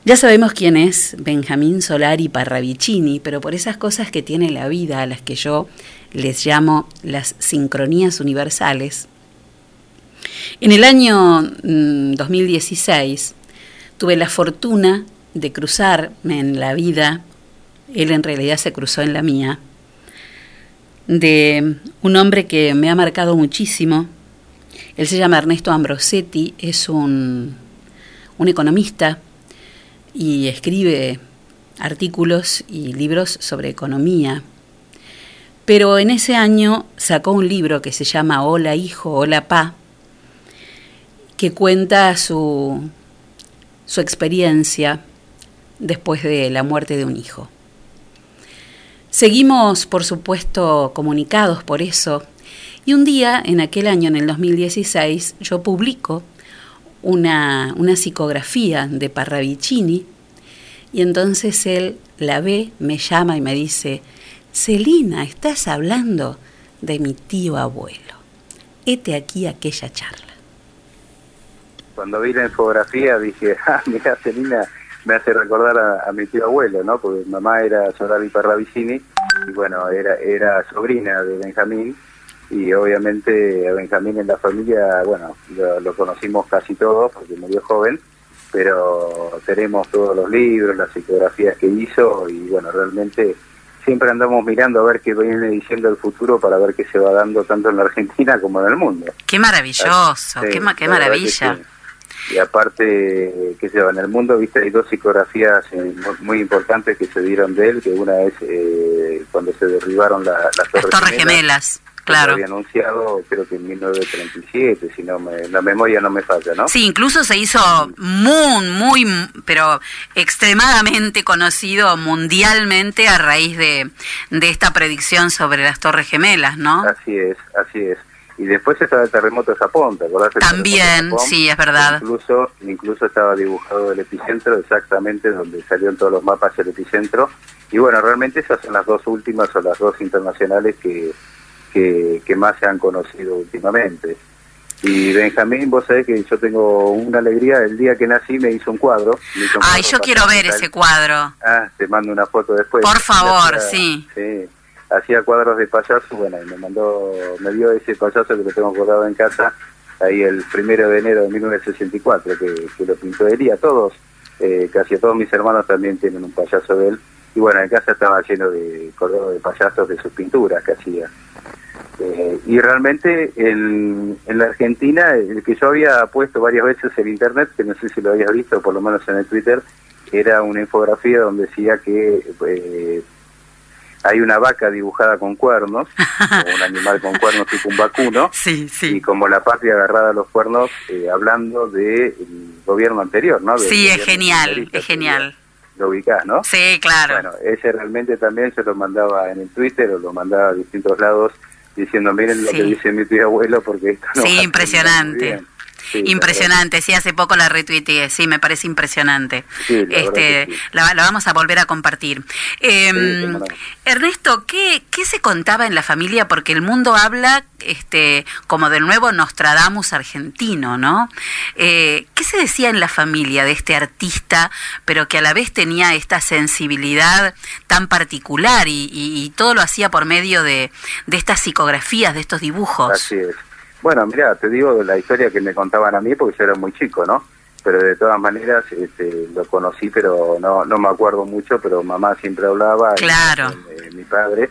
Ya sabemos quién es Benjamín Solari Parravicini, pero por esas cosas que tiene la vida, a las que yo les llamo las sincronías universales, en el año 2016 mm, tuve la fortuna de cruzarme en la vida, él en realidad se cruzó en la mía, de un hombre que me ha marcado muchísimo. Él se llama Ernesto Ambrosetti, es un, un economista y escribe artículos y libros sobre economía. Pero en ese año sacó un libro que se llama Hola hijo, hola pa, que cuenta su, su experiencia después de la muerte de un hijo. Seguimos, por supuesto, comunicados por eso, y un día, en aquel año, en el 2016, yo publico una, una psicografía de Parravicini y entonces él la ve, me llama y me dice, Celina, estás hablando de mi tío abuelo. Hete aquí aquella charla. Cuando vi la infografía dije, [laughs] ah, mira, Celina me hace recordar a, mi tío abuelo, ¿no? Porque mamá era Solari Parravicini y bueno, era, era sobrina de Benjamín y obviamente a Benjamín en la familia, bueno, lo, conocimos casi todos porque murió joven, pero tenemos todos los libros, las psicografías que hizo y bueno, realmente siempre andamos mirando a ver qué viene diciendo el futuro para ver qué se va dando tanto en la Argentina como en el mundo. Qué maravilloso, qué, qué maravilla. Y aparte, qué sé yo, en el mundo, viste, hay dos psicografías eh, muy importantes que se dieron de él, que una es eh, cuando se derribaron la, las Torres, Gemelas Claro. había anunciado, creo que en 1937, si no me, la memoria no me falla, ¿no? Sí, incluso se hizo muy, muy, pero extremadamente conocido mundialmente a raíz de, de esta predicción sobre las Torres Gemelas, ¿no? Así es, así es. Y después estaba el terremoto de Japón, ¿te acordás? También, sí, es verdad. Incluso, incluso estaba dibujado el epicentro, exactamente donde salieron todos los mapas del epicentro. Y bueno, realmente esas son las dos últimas o las dos internacionales que que, más se han conocido últimamente. Y Benjamín, vos sabés que yo tengo una alegría, el día que nací me hizo un cuadro. Ay, yo quiero ver ese cuadro. Ah, te mando una foto después. Por favor, sí. Sí, hacía cuadros de payaso, bueno, y me mandó, me dio ese payaso que lo tengo colgado en casa, ahí el primero de enero de 1964, que, que lo pintó él y a todos, eh, casi a todos mis hermanos también tienen un payaso de él. Y bueno, en casa estaba lleno de colgados de payasos de sus pinturas que hacía. Eh, y realmente en, en, la Argentina, el que yo había puesto varias veces en internet, que no sé si lo habías visto, por lo menos en el Twitter, era una infografía donde decía que eh, hay una vaca dibujada con cuernos, o un animal con cuernos tipo un vacuno, [laughs] y como la patria agarrada a los cuernos, eh, hablando del gobierno anterior, ¿no? sí, es genial, es genial. Lo ubicás, ¿no? Sí, claro. Bueno, ese realmente también se lo mandaba en el Twitter o lo mandaba a distintos lados diciendo, miren lo que dice mi tío abuelo, porque esto no Sí, impresionante. Impresionante, sí, hace poco la retuiteé, sí, me parece impresionante. este, la, vamos a volver a compartir. Em, Ernesto, ¿qué, ¿qué se contaba en la familia? Porque el mundo habla este, como de nuevo Nostradamus argentino, ¿no? Eh, ¿Qué se decía en la familia de este artista, pero que a la vez tenía esta sensibilidad tan particular y, todo lo hacía por medio de, de estas psicografías, de estos dibujos? Así es. Bueno, mira, te digo la historia que me contaban a mí porque yo era muy chico, ¿no? Pero de todas maneras este, lo conocí, pero no, no me acuerdo mucho, pero mamá siempre hablaba. Claro. mi padre.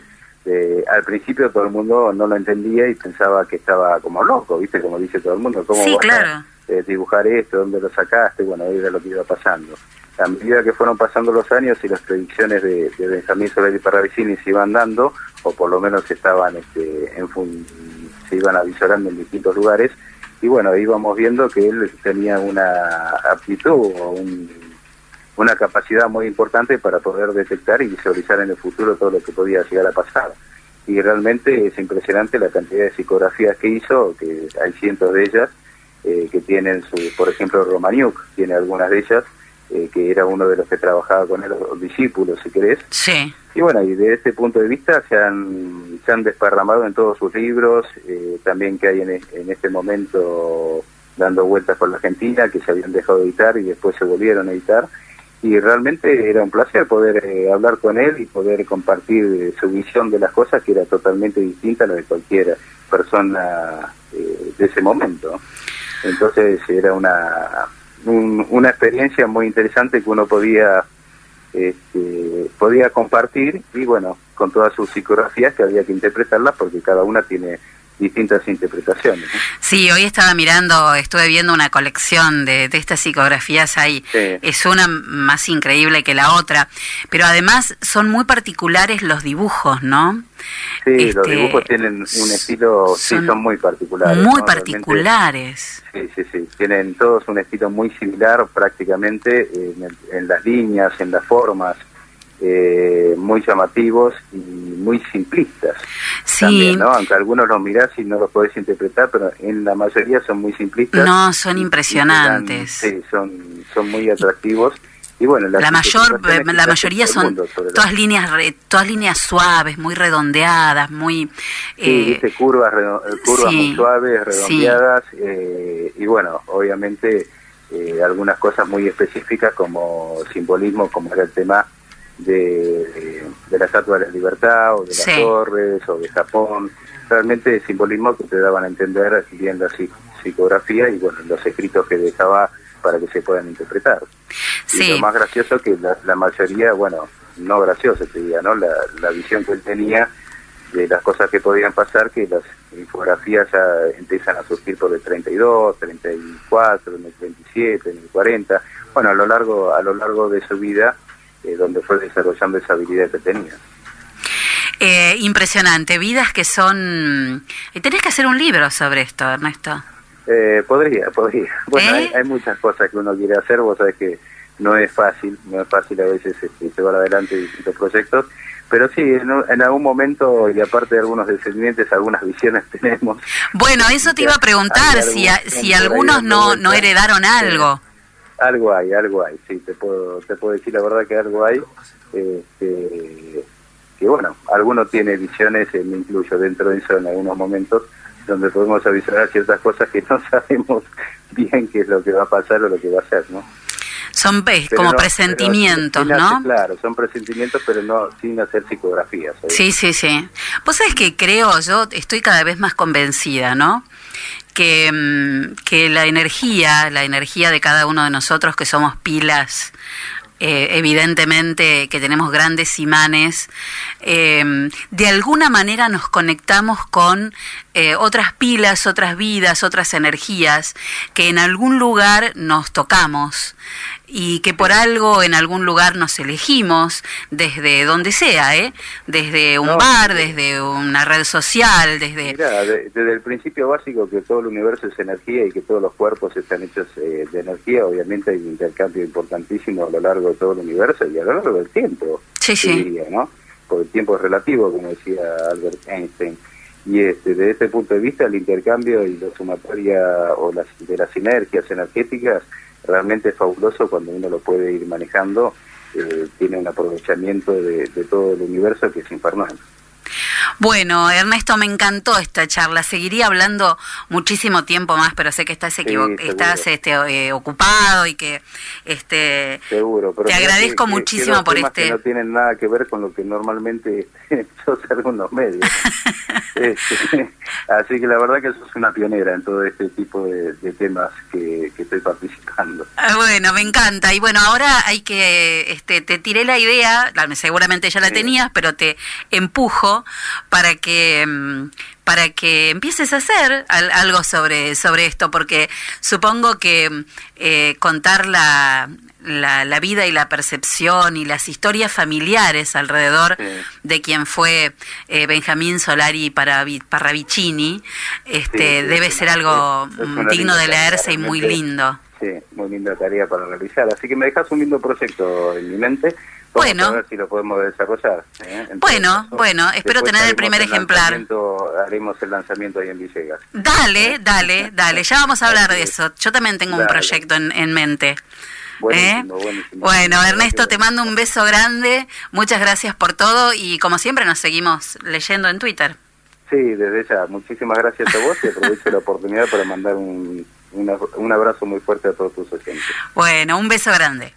al principio todo el mundo no lo entendía y pensaba que estaba como loco, ¿viste? Como dice todo el mundo. ¿Cómo sí, vas claro. a eh, dibujar esto? ¿Dónde lo sacaste? Bueno, ahí era lo que iba pasando. A medida que fueron pasando los años y las predicciones de, de Benjamín Soler y Parravicini se iban dando, o por lo menos estaban este, en, fun se iban avisorando en distintos lugares y bueno, íbamos viendo que él tenía una aptitud o una capacidad muy importante para poder detectar y visualizar en el futuro todo lo que podía llegar a pasar. y realmente es impresionante la cantidad de psicografías que hizo, que hay cientos de ellas, eh, que tienen su, por ejemplo, Romaniuk tiene algunas de ellas, eh, que era uno de los que trabajaba con él, los discípulos, si querés. Sí. Y bueno, y de este punto de vista se han, se han desparramado en todos sus libros, eh, también que hay en, e- en este momento dando vueltas por la Argentina, que se habían dejado de editar y después se volvieron a editar. Y realmente era un placer poder eh, hablar con él y poder compartir eh, su visión de las cosas, que era totalmente distinta a la de cualquier persona eh, de ese momento. Entonces era una, un- una experiencia muy interesante que uno podía este, podía compartir y bueno, con todas sus psicografías que había que interpretarlas porque cada una tiene distintas interpretaciones. ¿no? Sí, hoy estaba mirando, estuve viendo una colección de, de estas psicografías ahí. Sí. Es una más increíble que la otra, pero además son muy particulares los dibujos, ¿no? Sí, los Este, dibujos tienen un estilo, sí, son muy particulares. muy ¿no? Realmente, particulares. Sí, sí, sí. Tienen todos un estilo muy similar prácticamente en, el- en las líneas, en las formas, eh, muy llamativos y muy simplistas. Sí. También, ¿no? Aunque algunos los mirás y no los podés interpretar, pero en la mayoría son muy simplistas. No, son dan- impresionantes. sí, son, son muy atractivos. Y bueno, La mayor, interpretaciones la mayoría son todas líneas, re- todas líneas suaves, muy redondeadas, muy. Sí, eh, curvas, redo- curvas sí, muy suaves, redondeadas, eh, y bueno, obviamente eh, algunas cosas muy específicas como simbolismo, como era el tema de, de la Estatua de la Libertad, o de las Sí. torres, o de Japón, realmente simbolismo que te daban a entender bien la psi- psicografía y bueno, los escritos que dejaba para que se puedan interpretar. Y lo más gracioso que la, la mayoría, bueno, no gracioso te diría, ¿no? La, la visión que él tenía de las cosas que podían pasar, que las infografías ya empiezan a surgir por el 32, 34, en el 37, en el 40, bueno, a lo largo, a lo largo de su vida, eh, donde fue desarrollando esa habilidad que tenía. eh, impresionante, vidas que son. y tenés que hacer un libro sobre esto, Ernesto. Eh, podría, podría. [laughs] Bueno, ¿Eh? hay, hay muchas cosas que uno quiere hacer, vos sabés que no es fácil, no es fácil a veces este, llevar adelante distintos proyectos, pero sí, en, en algún momento, y aparte de algunos descendientes, algunas visiones [laughs] tenemos. Bueno, eso te iba a preguntar, si, a- si algunos no, no heredaron algo. Algo hay, algo hay, sí, te puedo, te puedo decir la verdad que algo hay. Este, que bueno, alguno tiene visiones, eh, me incluyo dentro de eso en algunos momentos, donde podemos avisar ciertas cosas que no [laughs] sabemos bien qué es lo que va a pasar o lo que va a ser, ¿no? Son pues, como no- presentimientos, hacer- ¿no? Claro, son presentimientos, pero no sin hacer psicografías. ¿sabes? Sí, sí, sí. Vos sabés que creo, yo estoy cada vez más convencida, ¿no? Que, mm, que la energía, la energía de cada uno de nosotros, que somos pilas, eh, evidentemente que tenemos grandes imanes, eh, de alguna manera nos conectamos con eh, otras pilas, otras vidas, otras energías, que en algún lugar nos tocamos y que por algo en algún lugar nos elegimos, desde donde sea, ¿eh? desde un No, bar, desde una red social, desde... Mirá, de- desde el principio básico que todo el universo es energía y que todos los cuerpos están hechos eh, de energía, obviamente hay un intercambio importantísimo a lo largo de todo el universo y a lo largo del tiempo, Sí, sí. diría, ¿no? Porque el tiempo es relativo, como decía Albert Einstein. Y este, desde este punto de vista, el intercambio y la sumatoria o las, de las sinergias energéticas realmente es fabuloso cuando uno lo puede ir manejando, eh, tiene un aprovechamiento de, de todo el universo que es infernal. Bueno, Ernesto, me encantó esta charla. Seguiría hablando muchísimo tiempo más, pero sé que estás, Sí, estás este, eh, ocupado y que... este Seguro, pero Te agradezco que- muchísimo que por este- Que no tienen nada que ver con lo que normalmente [laughs] yo salgo en los medios. [laughs] Este, [laughs] así que la verdad que sos una pionera en todo este tipo de, de temas que, que estoy participando. Ah, Bueno, me encanta. Y bueno, ahora hay que, este, te tiré la idea, seguramente ya la Sí. tenías, pero te empujo para que, mm, para que empieces a hacer al- algo sobre, sobre esto, porque supongo que mm, eh, contar la, la, la vida y la percepción y las historias familiares alrededor de quien fue eh, Benjamín Solari Paravi- Parravicini, este, Sí, debe ser algo mm, digno de leerse y muy lindo. Sí, muy linda tarea para realizar. Así que me dejas un lindo proyecto en mi mente. Vamos a ver si lo podemos desarrollar. ¿eh? Bueno, bueno, espero tener el primer el ejemplar. Haremos el lanzamiento ahí en Villegas. Dale, dale, dale, ya vamos a hablar de eso. Yo también tengo un proyecto en, en mente. Buenísimo, ¿Eh? buenísimo. Bueno, Ernesto, te mando un beso grande. Muchas gracias por todo y como siempre nos seguimos leyendo en Twitter. Sí, desde ya. Muchísimas gracias a vos y aprovecho la oportunidad para mandar un, un abrazo muy fuerte a todos tus oyentes. Bueno, un beso grande.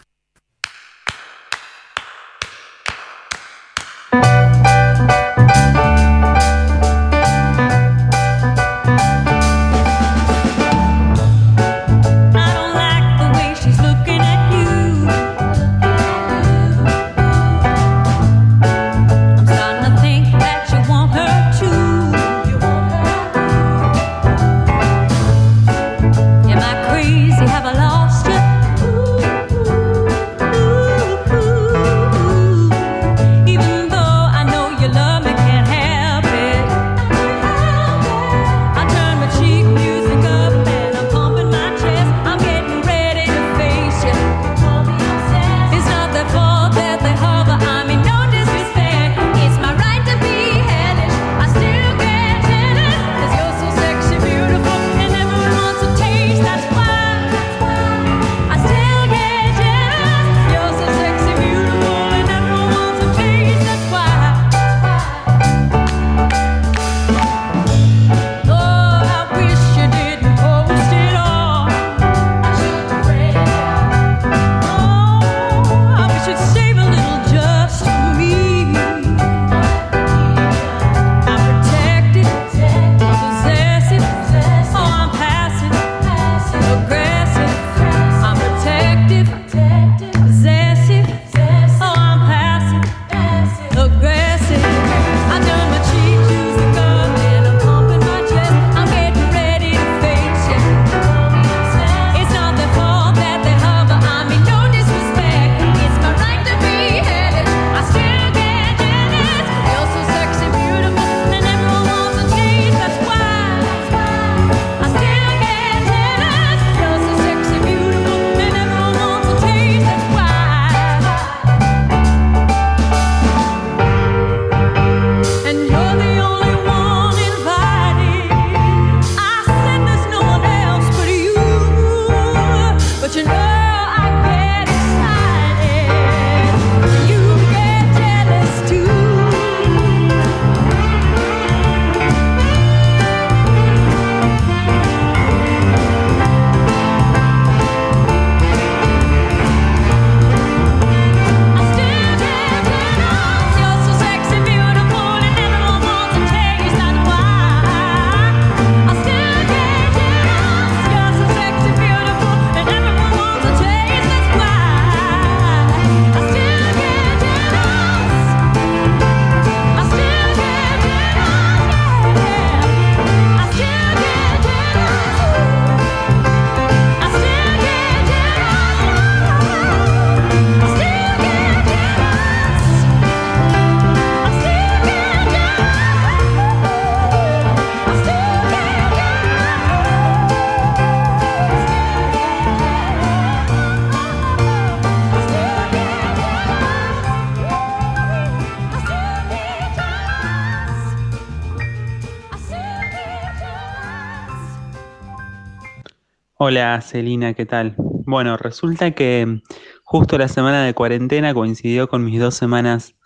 Hola Celina, ¿qué tal? Bueno, resulta que justo la semana de cuarentena coincidió con mis dos semanas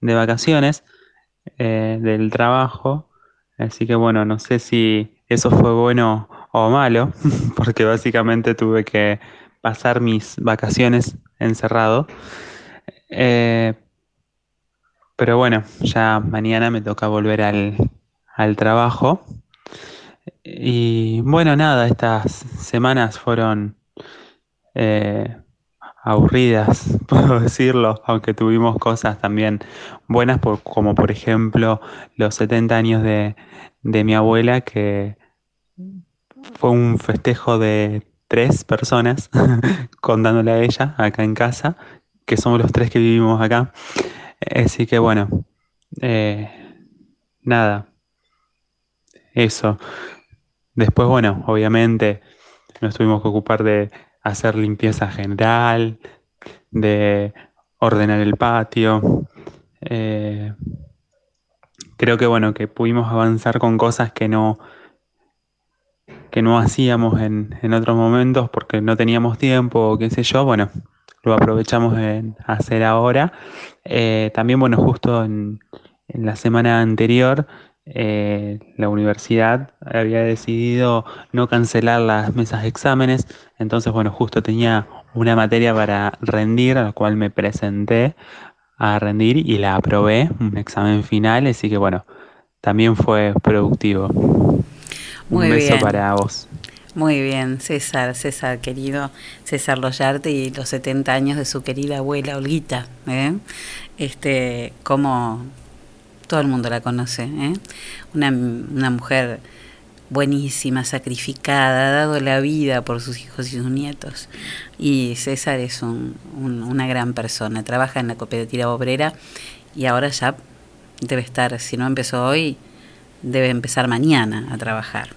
de vacaciones eh, del trabajo, así que bueno, no sé si eso fue bueno o malo, [laughs] porque básicamente tuve que pasar mis vacaciones encerrado. Eh, pero bueno, ya mañana me toca volver al, al trabajo. Y bueno, nada, estas semanas fueron eh, aburridas, [laughs] puedo decirlo, aunque tuvimos cosas también buenas, por- como por ejemplo los 70 años de, de mi abuela, que fue un festejo de tres personas, [laughs] contándole a ella acá en casa, que somos los tres que vivimos acá. Así que bueno, eh, nada, eso. Después, bueno, obviamente nos tuvimos que ocupar de hacer limpieza general, de ordenar el patio. Eh, creo que bueno, que pudimos avanzar con cosas que no, que no hacíamos en, en otros momentos porque no teníamos tiempo o qué sé yo, bueno, lo aprovechamos en hacer ahora. Eh, también, bueno, justo en, en la semana anterior, eh, la universidad había decidido no cancelar las mesas de exámenes, entonces, bueno, justo tenía una materia para rendir, a la cual me presenté a rendir y la aprobé, un examen final, así que bueno, también fue productivo. Muy un beso bien. para vos. Muy bien, César, César querido, César Loyarte y los 70 años de su querida abuela Olguita, ¿eh? Este, como todo el mundo la conoce, ¿eh? Una, una mujer buenísima, sacrificada, ha dado la vida por sus hijos y sus nietos. Y César es un- un- una gran persona, trabaja en la cooperativa obrera y ahora ya debe estar, si no empezó hoy, debe empezar mañana a trabajar.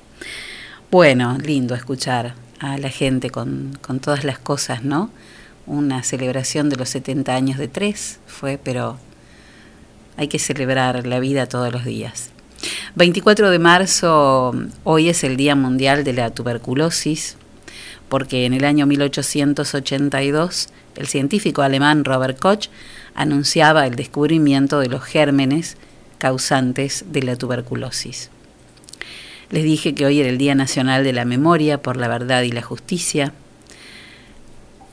Bueno, lindo escuchar a la gente con, con todas las cosas, ¿no? Una celebración de los 70 años de tres fue, pero hay que celebrar la vida todos los días. 24 de marzo, hoy es el Día Mundial de la Tuberculosis, porque en el año 1882 el científico alemán Robert Koch anunciaba el descubrimiento de los gérmenes causantes de la tuberculosis. Les dije que hoy era el Día Nacional de la Memoria por la Verdad y la Justicia.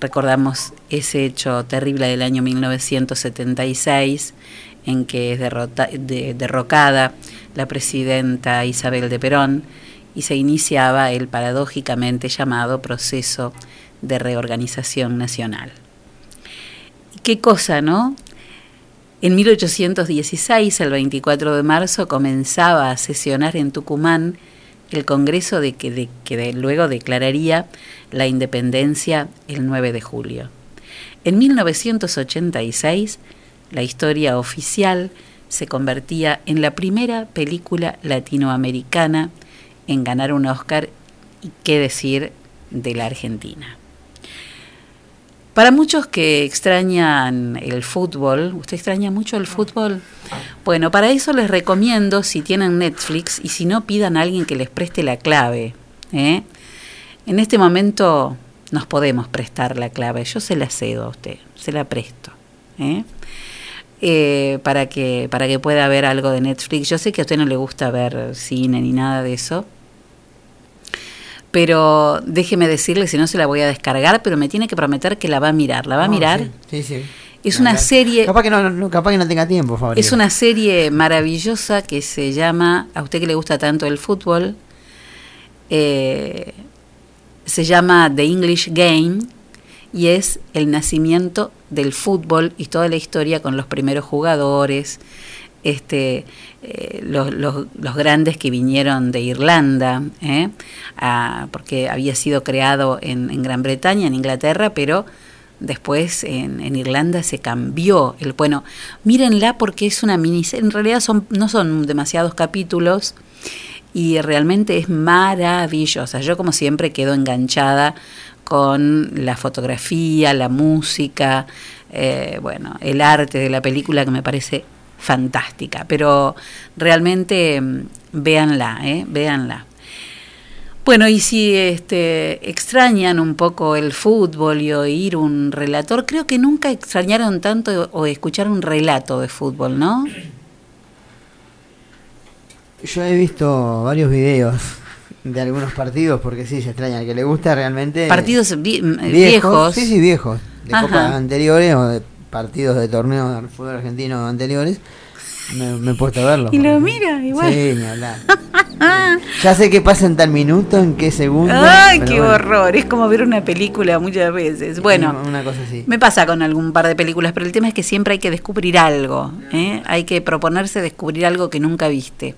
Recordamos ese hecho terrible del año 1976 en que es derrocada la presidenta Isabel de Perón y se iniciaba el paradójicamente llamado proceso de reorganización nacional. Qué cosa, ¿no? En 1816, el 24 de marzo, comenzaba a sesionar en Tucumán el Congreso de que, luego declararía la independencia el 9 de julio. En 1986, la historia oficial se convertía en la primera película latinoamericana en ganar un Oscar y qué decir de la Argentina. Para muchos que extrañan el fútbol, ¿usted extraña mucho el fútbol? Bueno, para eso les recomiendo, si tienen Netflix, y si no, pidan a alguien que les preste la clave. ¿eh? En este momento nos podemos prestar la clave, yo se la cedo a usted, se la presto. ¿eh? Eh, para, que, para que pueda ver algo de Netflix. Yo sé que a usted no le gusta ver cine ni nada de eso, pero déjeme decirle, si no se la voy a descargar, pero me tiene que prometer que la va a mirar. ¿La va a No, mirar? Sí, sí. sí. Es una serie... Capaz que no, no- capaz que no tenga tiempo, Fabri. Es una serie maravillosa que se llama, a usted que le gusta tanto el fútbol, eh, se llama The English Game y es el nacimiento del fútbol y toda la historia con los primeros jugadores, este, eh, los, los- grandes que vinieron de Irlanda, ¿eh? Ah, porque había sido creado en, en Gran Bretaña, en Inglaterra, pero después en, en Irlanda se cambió el bueno mírenla porque es una miniserie en realidad son no son demasiados capítulos y realmente es maravillosa. Yo como siempre quedo enganchada con la fotografía la música eh, bueno el arte de la película que me parece fantástica. Pero realmente mm, véanla eh, véanla. Bueno, y si este, extrañan un poco el fútbol y oír un relator, creo que nunca extrañaron tanto o escuchar un relato de fútbol, ¿no? Yo he visto varios videos de algunos partidos porque sí, se extraña. Al que le gusta realmente. Partidos vi- viejos. Sí, sí, viejos. De Ajá. copas anteriores o de partidos de torneos de fútbol argentino anteriores. Me, me he puesto a verlos. Y lo mira, igual. Sí, ni hablar. [laughs] Ya sé qué pasa en tal minuto, en qué segundo. ¡Ay, qué bueno, horror! Es como ver una película muchas veces. Bueno, Una cosa así. me pasa con algún par de películas, pero el tema es que siempre hay que descubrir algo. ¿eh? Hay que proponerse descubrir algo que nunca viste.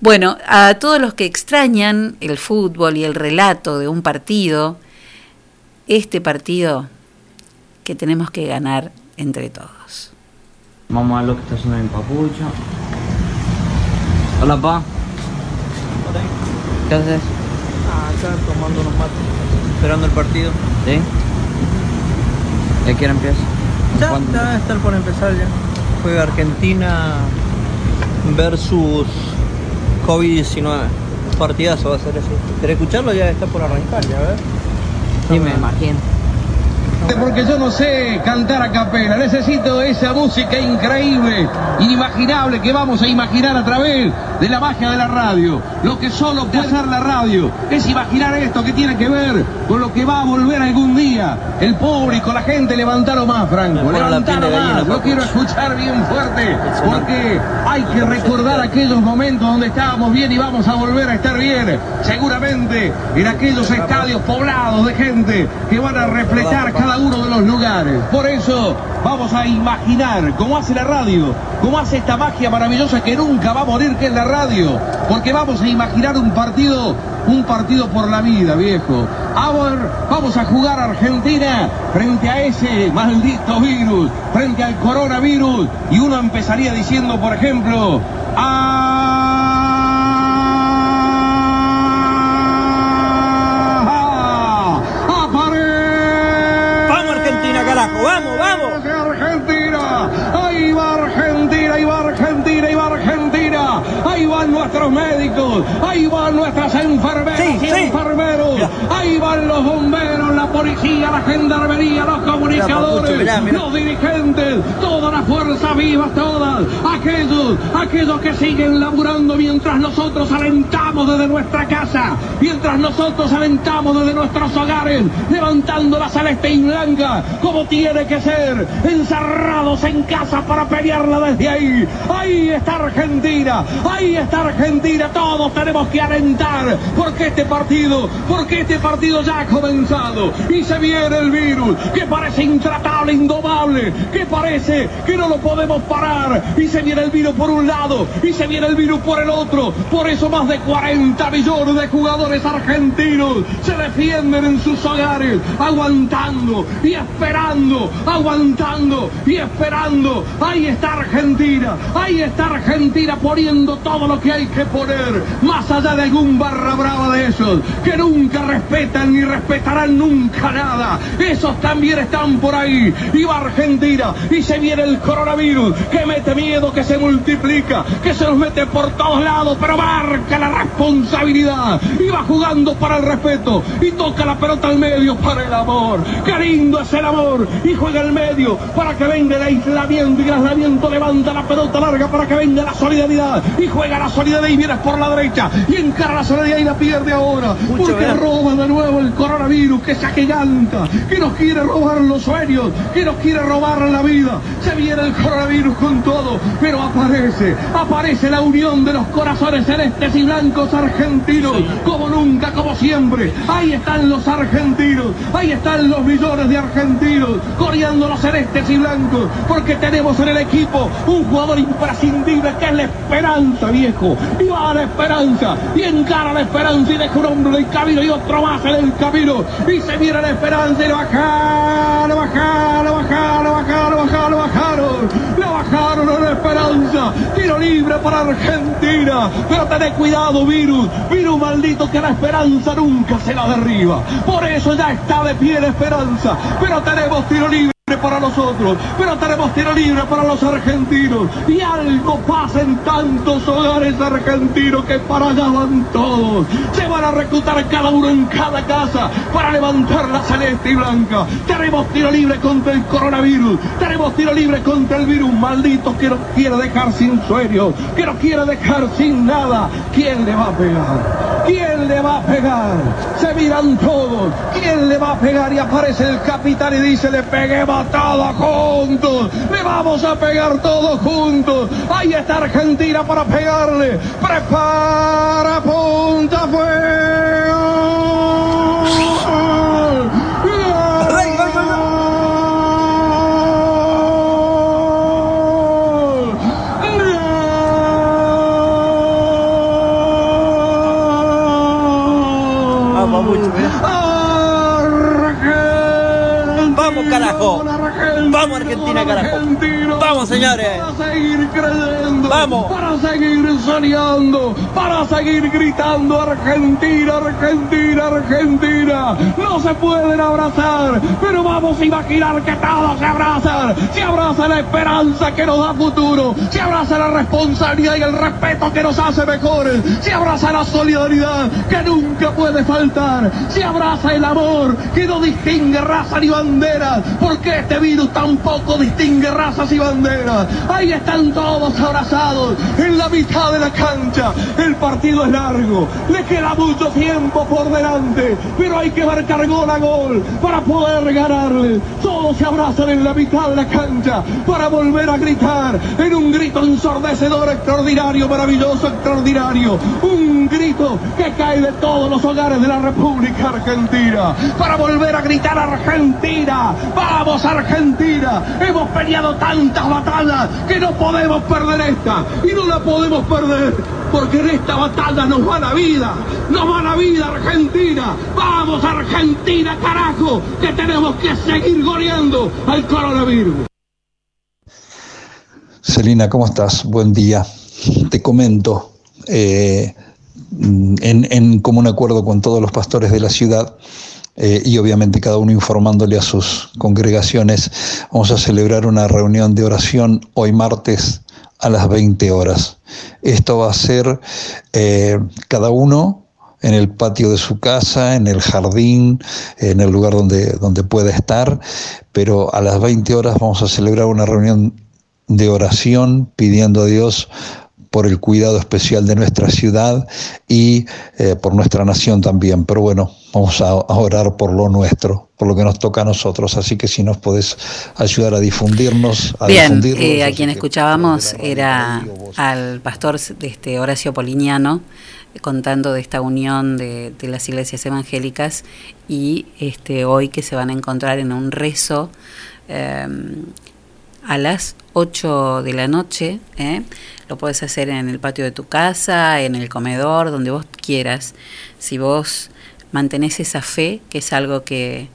Bueno, a todos los que extrañan el fútbol y el relato de un partido, este partido que tenemos que ganar entre todos. Vamos a ver lo que está haciendo mi papucho. Hola, pa. ¿Qué haces? Ah, acá tomando unos mates, esperando el partido. ¿Sí? ¿Y a qué hora empieza? Ya, ya va a estar por empezar ya. Juega Argentina versus COVID-19. Partidazo va a ser ese. ¿Querés escucharlo? Ya está por arrancar, ya ves. Dime, Martín. Porque yo no sé cantar a capela, necesito esa música increíble, inimaginable que vamos a imaginar a través de la magia de la radio. Lo que solo puede hacer la radio es imaginar esto que tiene que ver con lo que va a volver algún día. El público, la gente, levantalo más, Franco, gallina, más. Lo quiero escuchar bien fuerte, porque hay que recordar aquellos momentos donde estábamos bien y vamos a volver a estar bien. Seguramente en aquellos estadios poblados de gente que van a reflejar cada uno de los lugares. Por eso vamos a imaginar cómo hace la radio, cómo hace esta magia maravillosa que nunca va a morir, que es la radio. Porque vamos a imaginar un partido, un partido por la vida, viejo. A vamos a jugar Argentina frente a ese maldito virus, frente al coronavirus. Y uno empezaría diciendo, por ejemplo, ¡Ah! Policía, la gendarmería, los comunicadores, los dirigentes, todas las fuerzas vivas, todas! Aquellos, aquellos que siguen laburando mientras nosotros alentamos desde nuestra casa, mientras nosotros alentamos desde nuestros hogares, levantando la celeste y blanca como tiene que ser, encerrados en casa para pelearla desde ahí. Ahí está Argentina, ahí está Argentina, todos tenemos que alentar, porque este partido, porque este partido ya ha comenzado y se viene el virus que parece intratable, indomable, que parece que no lo podemos parar y se viene el virus por un lado y se viene el virus por el otro. Por eso más de 40 millones de jugadores argentinos se defienden en sus hogares, aguantando y esperando, aguantando y esperando. Ahí está Argentina, ahí está Argentina poniendo todo lo que hay que poner, más allá de algún barra brava de esos, que nunca respetan ni respetarán nunca nada. Esos también están por ahí. Y va Argentina y se viene el coronavirus, que mete miedo, que se multiplica, que se nos mete por todos lados, pero marca la responsabilidad. Y va jugando para el respeto y toca la pelota al medio para el amor. Qué lindo es el amor. Y juega al medio para que venga el aislamiento y el aislamiento levanta la pelota larga para que venga la solidaridad. Y juega la solidaridad y vienes por la derecha y encara la solidaridad y la pierde ahora. Porque roba de nuevo el coronavirus que se que nos quiere robar los sueños, que nos quiere robar la vida. Se viene el coronavirus con todo, pero aparece, aparece la unión de los corazones celestes y blancos argentinos, como nunca, como siempre. Ahí están los argentinos, ahí están los millones de argentinos, coreando los celestes y blancos, porque tenemos en el equipo un jugador imprescindible que es la esperanza, viejo. Y va a la esperanza, y encara la esperanza y deja un hombre en el camino y otro más en el camino. Y se viene la esperanza y la bajaron, la bajaron, la bajaron, la bajaron, la bajaron, la bajaron. La bajaron la esperanza. Tiro libre para Argentina. Pero tened cuidado, virus. Virus maldito que la esperanza nunca se la derriba. Por eso ya está de pie la esperanza. Pero tenemos tiro libre para nosotros, pero tenemos tiro libre para los argentinos. Y algo pasa en tantos hogares argentinos que para allá van todos. Se van a reclutar cada uno en cada casa para levantar la celeste y blanca. Tenemos tiro libre contra el coronavirus. Tenemos tiro libre contra el virus maldito que nos quiere dejar sin sueños, que nos quiere dejar sin nada. ¿Quién le va a pegar? ¿Quién le va a pegar? Se miran todos. ¿Quién le va a pegar? Y aparece el capitán y dice, le peguemos todos juntos. Le vamos a pegar todos juntos. Ahí está Argentina para pegarle. Prepara, punta, fuego. Vamos Argentina, carajo. Vamos, señores. Para seguir creyendo. Vamos. Para seguir Para seguir gritando Argentina, Argentina, Argentina. No se pueden abrazar, pero vamos a imaginar que todos se abrazan. Se abraza la esperanza que nos da futuro. Se abraza la responsabilidad y el respeto que nos hace mejores. Se abraza la solidaridad que nunca puede faltar. Se abraza el amor que no distingue raza ni banderas. Porque este virus tampoco distingue razas y banderas. Ahí están todos abrazados en la mitad de la cancha. El partido es largo. Le queda mucho tiempo por delante. Pero hay que marcar gol a gol para poder ganarle. Todos se abrazan en la mitad de la cancha para volver a gritar en un grito ensordecedor extraordinario, maravilloso, extraordinario. Un grito que cae de todos los hogares de la República Argentina para volver a gritar Argentina. Vamos Argentina. Hemos peleado tantas batallas que no podemos perder esta y no la podemos perder porque en esta batalla nos va la vida. Nos va la vida Argentina. Vamos Argentina, carajo, que tenemos que seguir goleando al coronavirus. Celina, ¿cómo estás? Buen día. Te comento, eh, en, común acuerdo con todos los pastores de la ciudad, eh, y obviamente cada uno informándole a sus congregaciones, vamos a celebrar una reunión de oración hoy martes a las 20 horas. Esto va a ser eh, cada uno en el patio de su casa, en el jardín, en el lugar donde, donde pueda estar, pero a las 20 horas vamos a celebrar una reunión de oración pidiendo a Dios por el cuidado especial de nuestra ciudad y eh, por nuestra nación también. Pero bueno, vamos a, a, orar por lo nuestro, por lo que nos toca a nosotros. Así que si nos podés ayudar a difundirnos, a Bien, difundirnos, eh, a quien escuchábamos era al pastor de este Horacio Poliñano contando de esta unión de, de las iglesias evangélicas y este hoy que se van a encontrar en un rezo eh, a las 8 de la noche. ¿eh? Lo puedes hacer en el patio de tu casa, en el comedor, donde vos quieras. Si vos mantenés esa fe, que es algo que,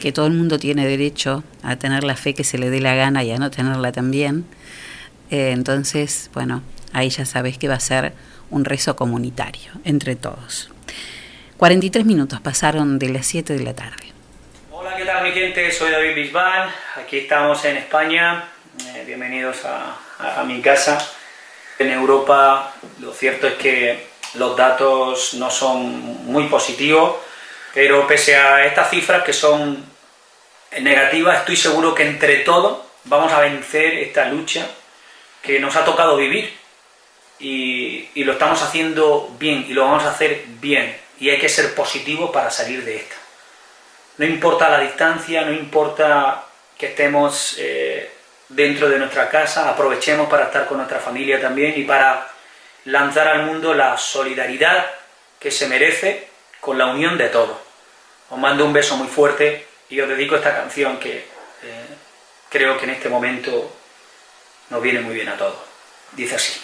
que todo el mundo tiene derecho a tener la fe que se le dé la gana y a no tenerla también, eh, entonces, bueno, ahí ya sabés que va a ser un rezo comunitario entre todos. 43 minutos pasaron de las 7 de la tarde. Hola, ¿qué tal mi gente? Soy David Bisbal, aquí estamos en España, Eh, bienvenidos a- a mi casa. En Europa lo cierto es que los datos no son muy positivos, pero pese a estas cifras que son negativas, estoy seguro que entre todos vamos a vencer esta lucha que nos ha tocado vivir y, lo estamos haciendo bien y lo vamos a hacer bien y hay que ser positivos para salir de esta. No importa la distancia, no importa que estemos eh, dentro de nuestra casa, aprovechemos para estar con nuestra familia también y para lanzar al mundo la solidaridad que se merece con la unión de todos. Os mando un beso muy fuerte y os dedico esta canción que eh, creo que en este momento nos viene muy bien a todos. Dice así.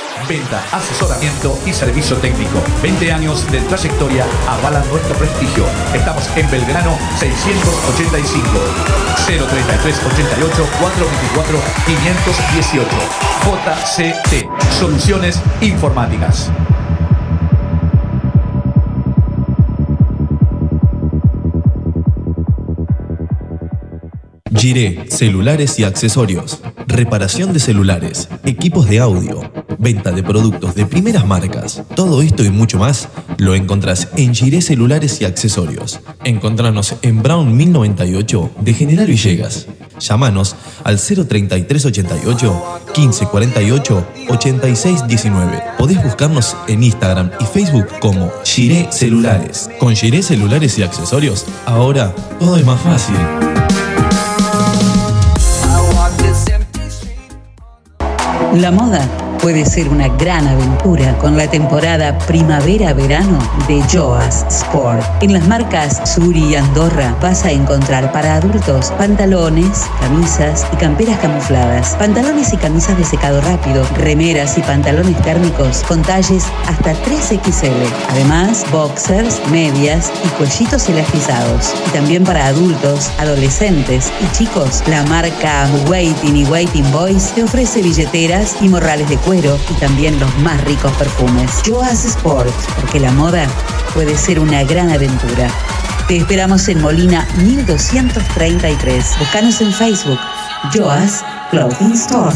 Venta, asesoramiento y servicio técnico. 20 años de trayectoria avalan nuestro prestigio. Estamos en Belgrano 685 033 88 424 518 JCT Soluciones Informáticas. Giré, celulares y accesorios. Reparación de celulares, equipos de audio, venta de productos de primeras marcas. Todo esto y mucho más lo encontrás en Giré Celulares y Accesorios. Encontranos en Brown 1098 de General Villegas. Llámanos al 03388 1548 8619. Podés buscarnos en Instagram y Facebook como Giré Celulares. Con Giré Celulares y Accesorios, ahora todo es más fácil. La moda puede ser una gran aventura con la temporada primavera-verano de Joas Sport. En las marcas Suri y Andorra vas a encontrar para adultos pantalones, camisas y camperas camufladas, pantalones y camisas de secado rápido, remeras y pantalones térmicos con talles hasta 3XL. Además, boxers, medias y cuellitos elastizados. Y también para adultos, adolescentes y chicos, la marca Waiting y Waiting Boys te ofrece billeteras y morrales de cuero y también los más ricos perfumes. Joas Sport, porque la moda puede ser una gran aventura. Te esperamos en Molina 1233. Búscanos en Facebook, Joas Clothing Store.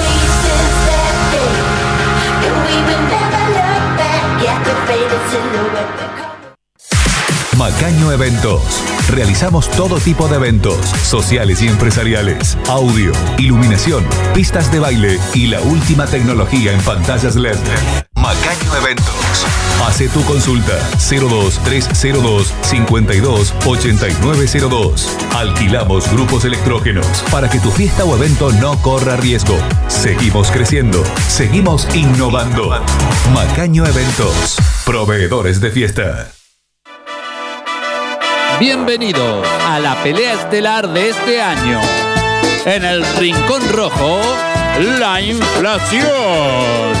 Macaño Eventos. Realizamos todo tipo de eventos, sociales y empresariales, audio, iluminación, pistas de baile y la última tecnología en pantallas LED. Macaño Eventos. Hace tu consulta 02302 52 8902. Alquilamos grupos electrógenos para que tu fiesta o evento no corra riesgo. Seguimos creciendo, seguimos innovando. Macaño Eventos. Proveedores de fiesta. Bienvenidos a la pelea estelar de este año. En el Rincón Rojo, la inflación.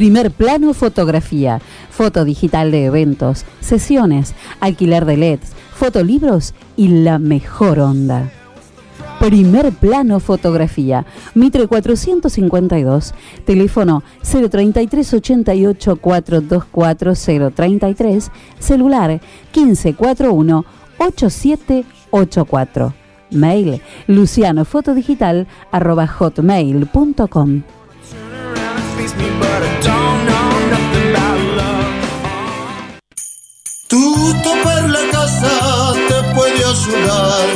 Primer plano fotografía, foto digital de eventos, sesiones, alquiler de LEDs, fotolibros y la mejor onda. Primer plano fotografía, Mitre 452, teléfono 033 88 424 033, celular 1541 8784. Mail lucianofotodigital hotmail.com. Tutto per la casa te puede ayudar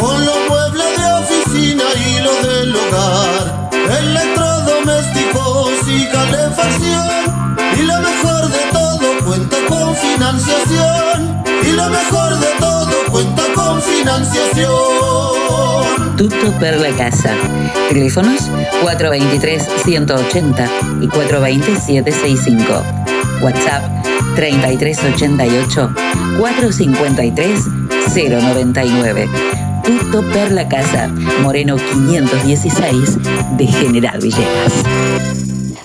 con los muebles de oficina y lo del hogar, electrodomésticos y calefacción. Y lo mejor de todo cuenta con financiación. Y lo mejor de todo cuenta con financiación. Tutto per la casa. Teléfonos 423-180 y 420-765. WhatsApp 3388-453-099. Tutto per la casa. Moreno 516 de General Villegas.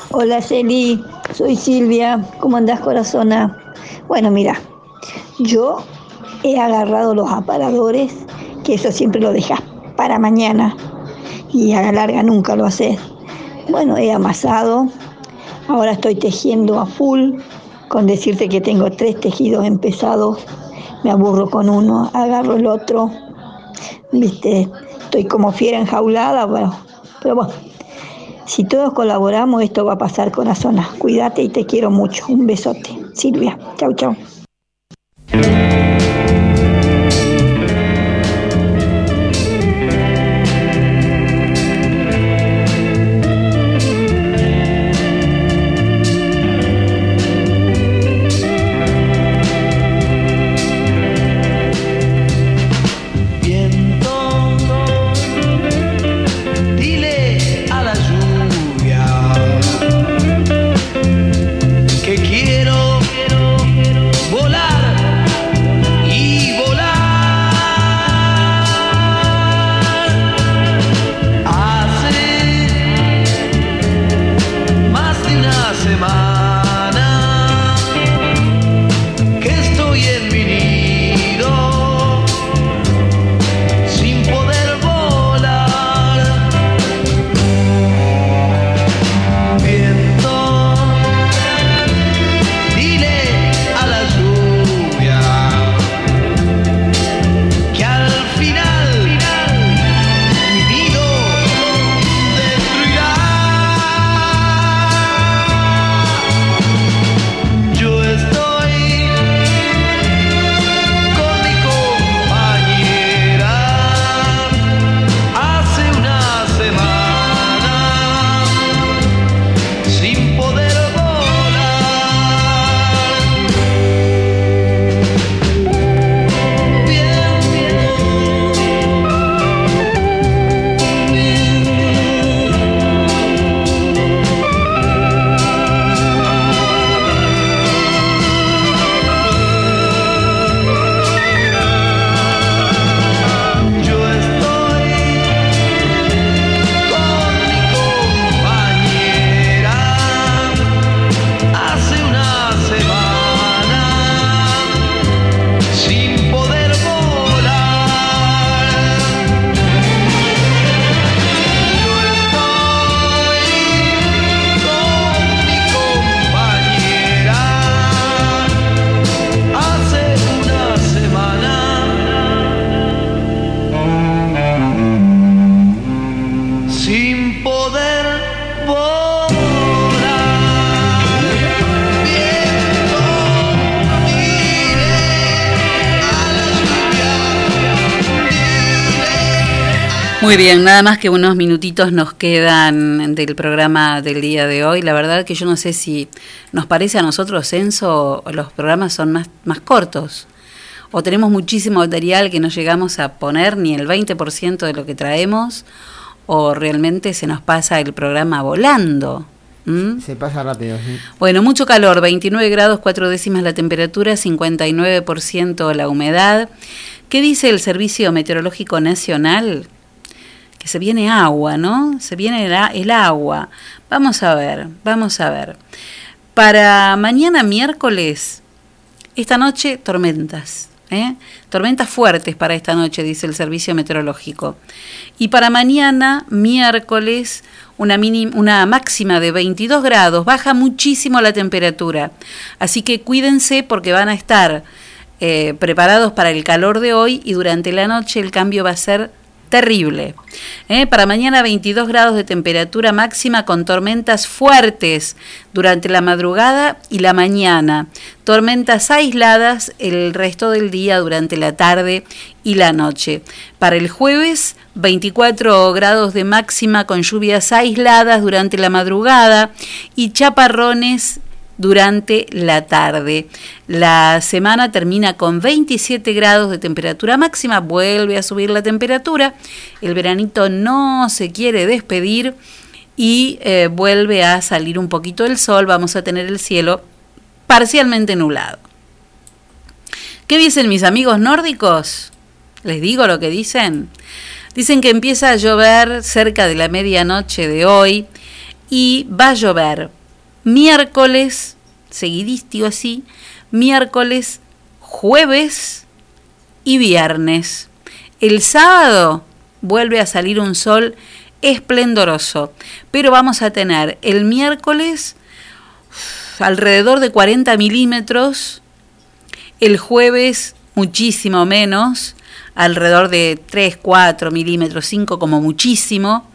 Hola Celi, soy Silvia. ¿Cómo andás corazona? Bueno, mira, yo he agarrado los aparadores, que eso siempre lo dejas para mañana y a la larga nunca lo haces. Bueno, he amasado, ahora estoy tejiendo a full, con decirte que tengo tres tejidos empezados, me aburro con uno, agarro el otro, viste, estoy como fiera enjaulada, bueno, pero bueno, si todos colaboramos esto va a pasar corazona. Cuídate y te quiero mucho. Un besote. Silvia, chau chau. Nada más que unos minutitos nos quedan del programa del día de hoy. La verdad que yo no sé si nos parece a nosotros, Censo, los programas son más, más cortos. O tenemos muchísimo material que no llegamos a poner ni el 20% de lo que traemos, o realmente se nos pasa el programa volando. ¿Mm? Se pasa rápido. sí. Bueno, mucho calor, 29 grados 4 décimas la temperatura, 59% la humedad. ¿Qué dice el Servicio Meteorológico Nacional? Se viene agua, ¿no? Se viene el, agua. Vamos a ver, vamos a ver. Para mañana miércoles, esta noche tormentas. ¿eh? Tormentas fuertes para esta noche, dice el Servicio Meteorológico. Y para mañana, miércoles, una, una máxima de 22 grados, baja muchísimo la temperatura. Así que cuídense porque van a estar eh, preparados para el calor de hoy y durante la noche el cambio va a ser terrible. ¿eh? Para mañana 22 grados de temperatura máxima con tormentas fuertes durante la madrugada y la mañana. Tormentas aisladas el resto del día durante la tarde y la noche. Para el jueves 24 grados de máxima con lluvias aisladas durante la madrugada y chaparrones durante la tarde. La semana termina con 27 grados de temperatura máxima, vuelve a subir la temperatura, el veranito no se quiere despedir y eh, vuelve a salir un poquito el sol, vamos a tener el cielo parcialmente nublado. ¿Qué dicen mis amigos nórdicos? ¿Les digo lo que dicen? Dicen que empieza a llover cerca de la medianoche de hoy y va a llover miércoles, seguidístico así, miércoles, jueves y viernes. El sábado vuelve a salir un sol esplendoroso, pero vamos a tener el miércoles alrededor de 40 milímetros, el jueves muchísimo menos, alrededor de 3, 4 milímetros, 5 como muchísimo,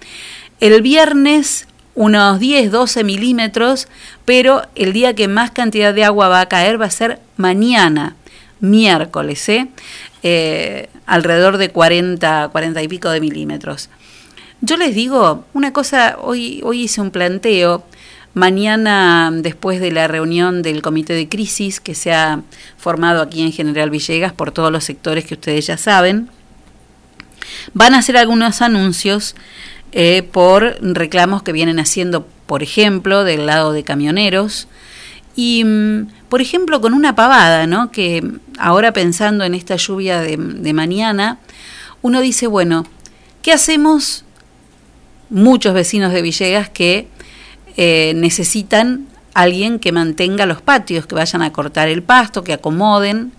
el viernes unos 10, 12 milímetros, pero el día que más cantidad de agua va a caer va a ser mañana, miércoles, ¿eh? Eh, alrededor de 40, 40 y pico de milímetros. Yo les digo una cosa, hoy, hoy hice un planteo, mañana después de la reunión del comité de crisis que se ha formado aquí en General Villegas por todos los sectores que ustedes ya saben, van a hacer algunos anuncios eh, por reclamos que vienen haciendo, por ejemplo, del lado de camioneros. Y, mm, por ejemplo, con una pavada, ¿no? Que ahora pensando en esta lluvia de, mañana, uno dice, bueno, ¿qué hacemos muchos vecinos de Villegas que eh, necesitan alguien que mantenga los patios, que vayan a cortar el pasto, que acomoden,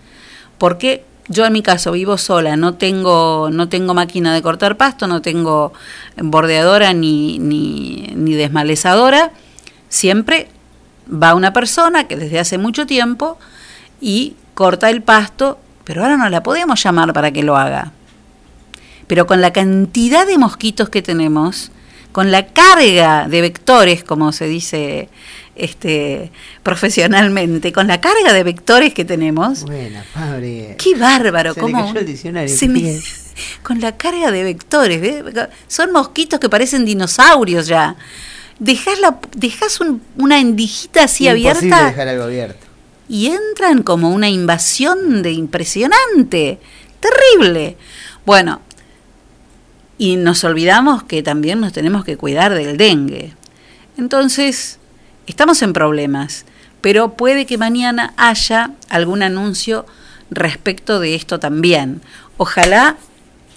porque yo en mi caso vivo sola, no tengo, no tengo máquina de cortar pasto, no tengo bordeadora ni, ni, ni desmalezadora, siempre va una persona que desde hace mucho tiempo y corta el pasto, pero ahora no la podemos llamar para que lo haga. Pero con la cantidad de mosquitos que tenemos, con la carga de vectores, como se dice este, profesionalmente, con la carga de vectores que tenemos, Buena, Fabri. qué bárbaro, Se le cómo cayó el diccionario, se me- ¿qué? [laughs] con la carga de vectores, son mosquitos que parecen dinosaurios ya. Dejas, la, dejas un- una endijita así Imposible abierta dejar algo abierto. y entran como una invasión de impresionante, terrible. Bueno, y nos olvidamos que también nos tenemos que cuidar del dengue. Entonces, estamos en problemas, pero puede que mañana haya algún anuncio respecto de esto también. Ojalá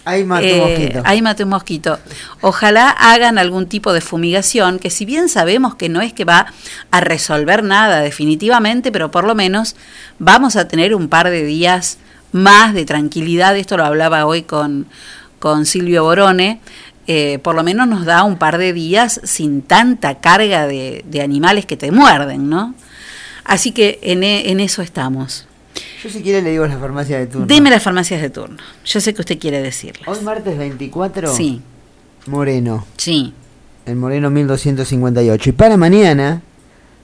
Ahí mató eh, un mosquito. ahí maté un mosquito. Ojalá hagan algún tipo de fumigación, que si bien sabemos que no es que va a resolver nada definitivamente, pero por lo menos vamos a tener un par de días más de tranquilidad. Esto lo hablaba hoy con, con Silvio Borone. Eh, por lo menos nos da un par de días sin tanta carga de, de animales que te muerden, ¿no? Así que en, e- en eso estamos. Yo si quiere le digo a la farmacia de turno. Deme las farmacias de turno. Yo sé que usted quiere decirlas. Hoy martes 24. Sí. Moreno. Sí. El Moreno 1258. Y para mañana,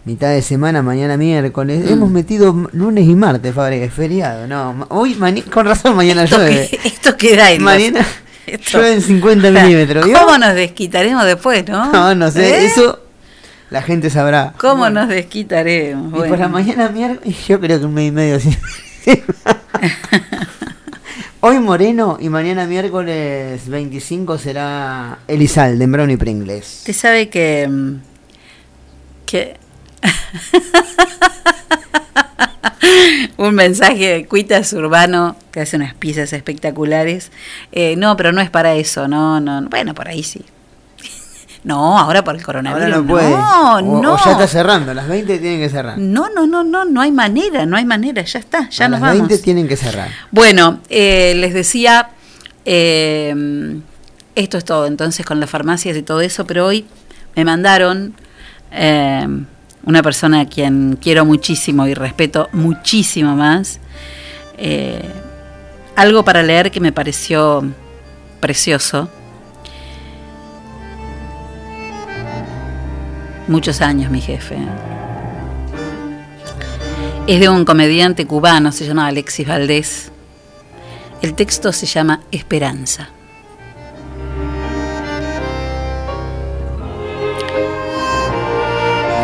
mitad de semana, mañana miércoles, Mm. hemos metido lunes y martes, Fabri, es feriado. No, hoy, con razón, mañana Esto, llueve. que- esto queda en Mañana, Esto- Llueve en 50 milímetros, ¿vio? ¿Cómo nos desquitaremos después, no? [laughs] No, no sé, ¿Eh? eso la gente sabrá. ¿Cómo Bueno, nos desquitaremos? Y por la mañana miércoles, [laughs] yo creo que un mes y medio así. [laughs] Hoy Moreno y mañana miércoles 25 será Elizalde en Brown y Pringles. Usted sabe que. mm, que [laughs] un mensaje de Cuitas Urbano que hace unas pizzas espectaculares. Eh, no, pero no es para eso, no, no. Bueno, por ahí sí. [laughs] No, ahora por el coronavirus. Ahora no puede. No, o, no. o ya está cerrando, las 20 tienen que cerrar. No, no, no, no, no hay manera, no hay manera, ya está, ya a nos las vamos. 20 tienen que cerrar. Bueno, eh, les decía, eh, esto es todo entonces con las farmacias y todo eso, pero hoy me mandaron eh, una persona a quien quiero muchísimo y respeto muchísimo más, eh, algo para leer que me pareció precioso. Muchos años mi jefe. Es de un comediante cubano, se llama Alexis Valdés. El texto se llama Esperanza.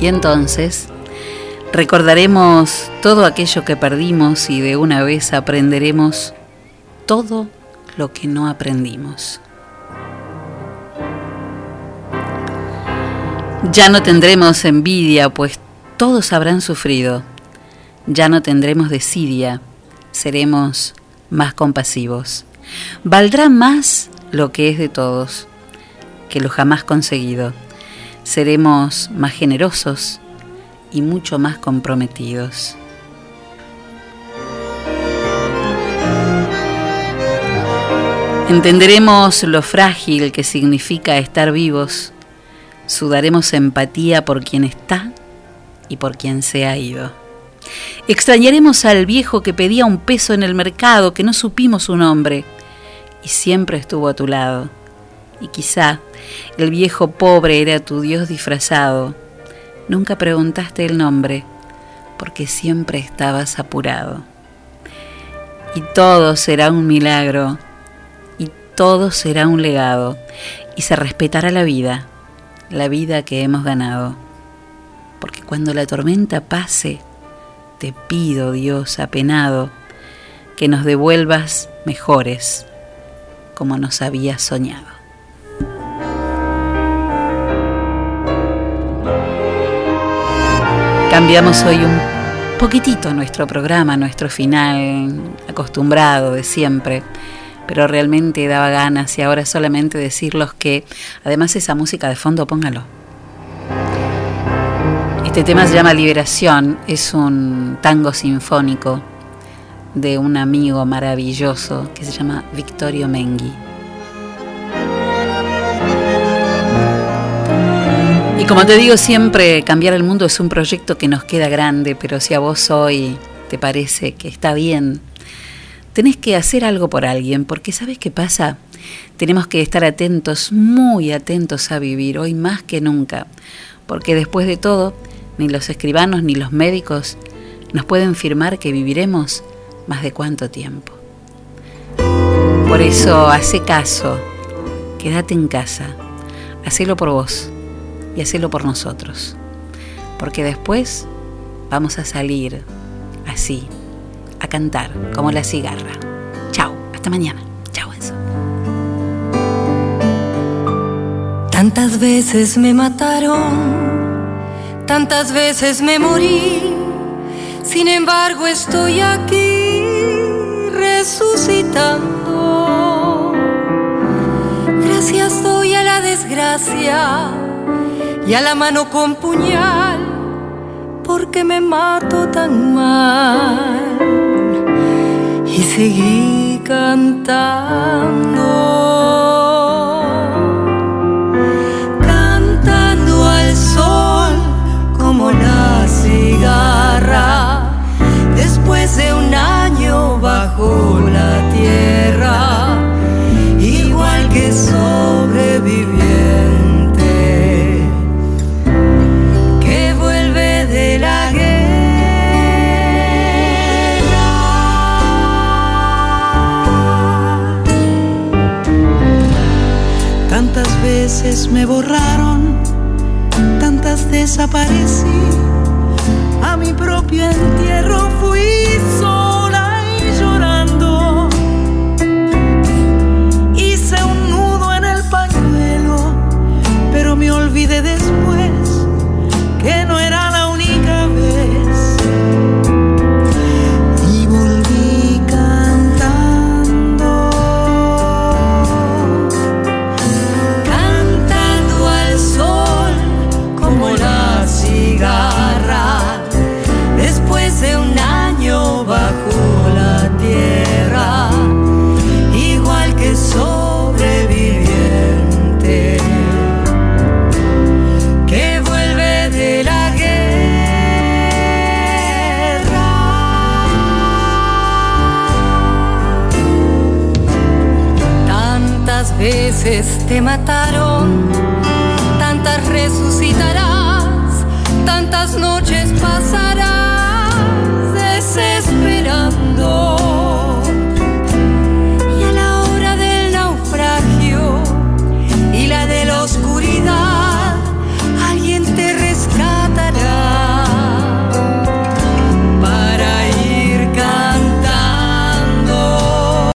Y entonces recordaremos todo aquello que perdimos y de una vez aprenderemos todo lo que no aprendimos. Ya no tendremos envidia, pues todos habrán sufrido. Ya no tendremos desidia, seremos más compasivos. Valdrá más lo que es de todos que lo jamás conseguido. Seremos más generosos y mucho más comprometidos. Entenderemos lo frágil que significa estar vivos sudaremos empatía por quien está y por quien se ha ido. Extrañaremos al viejo que pedía un peso en el mercado, que no supimos su nombre, y siempre estuvo a tu lado. Y quizá el viejo pobre era tu Dios disfrazado. Nunca preguntaste el nombre, porque siempre estabas apurado. Y todo será un milagro, y todo será un legado, y se respetará la vida la vida que hemos ganado. Porque cuando la tormenta pase, te pido, Dios, apenado, que nos devuelvas mejores, como nos habías soñado. Cambiamos hoy un poquitito nuestro programa, nuestro final acostumbrado de siempre pero realmente daba ganas y ahora solamente decirlos que además esa música de fondo póngalo. Este tema se llama Liberación, es un tango sinfónico de un amigo maravilloso que se llama Victorio Mengui. Y como te digo siempre, cambiar el mundo es un proyecto que nos queda grande, pero si a vos hoy te parece que está bien tenés que hacer algo por alguien, porque ¿sabes qué pasa? Tenemos que estar atentos, muy atentos a vivir, hoy más que nunca, porque después de todo, ni los escribanos ni los médicos nos pueden firmar que viviremos más de cuánto tiempo. Por eso, hace caso, quédate en casa, hacelo por vos y hacelo por nosotros, porque después vamos a salir así a cantar como la cigarra. Chao, hasta mañana. Chao, Enzo. Tantas veces me mataron, tantas veces me morí, sin embargo estoy aquí resucitando. Gracias doy a la desgracia y a la mano con puñal, porque me mato tan mal. Y seguí cantando, cantando al sol como la cigarra, después de un año bajo la tierra, igual que sobreviviente borraron, tantas desaparecí. A mi propio veces te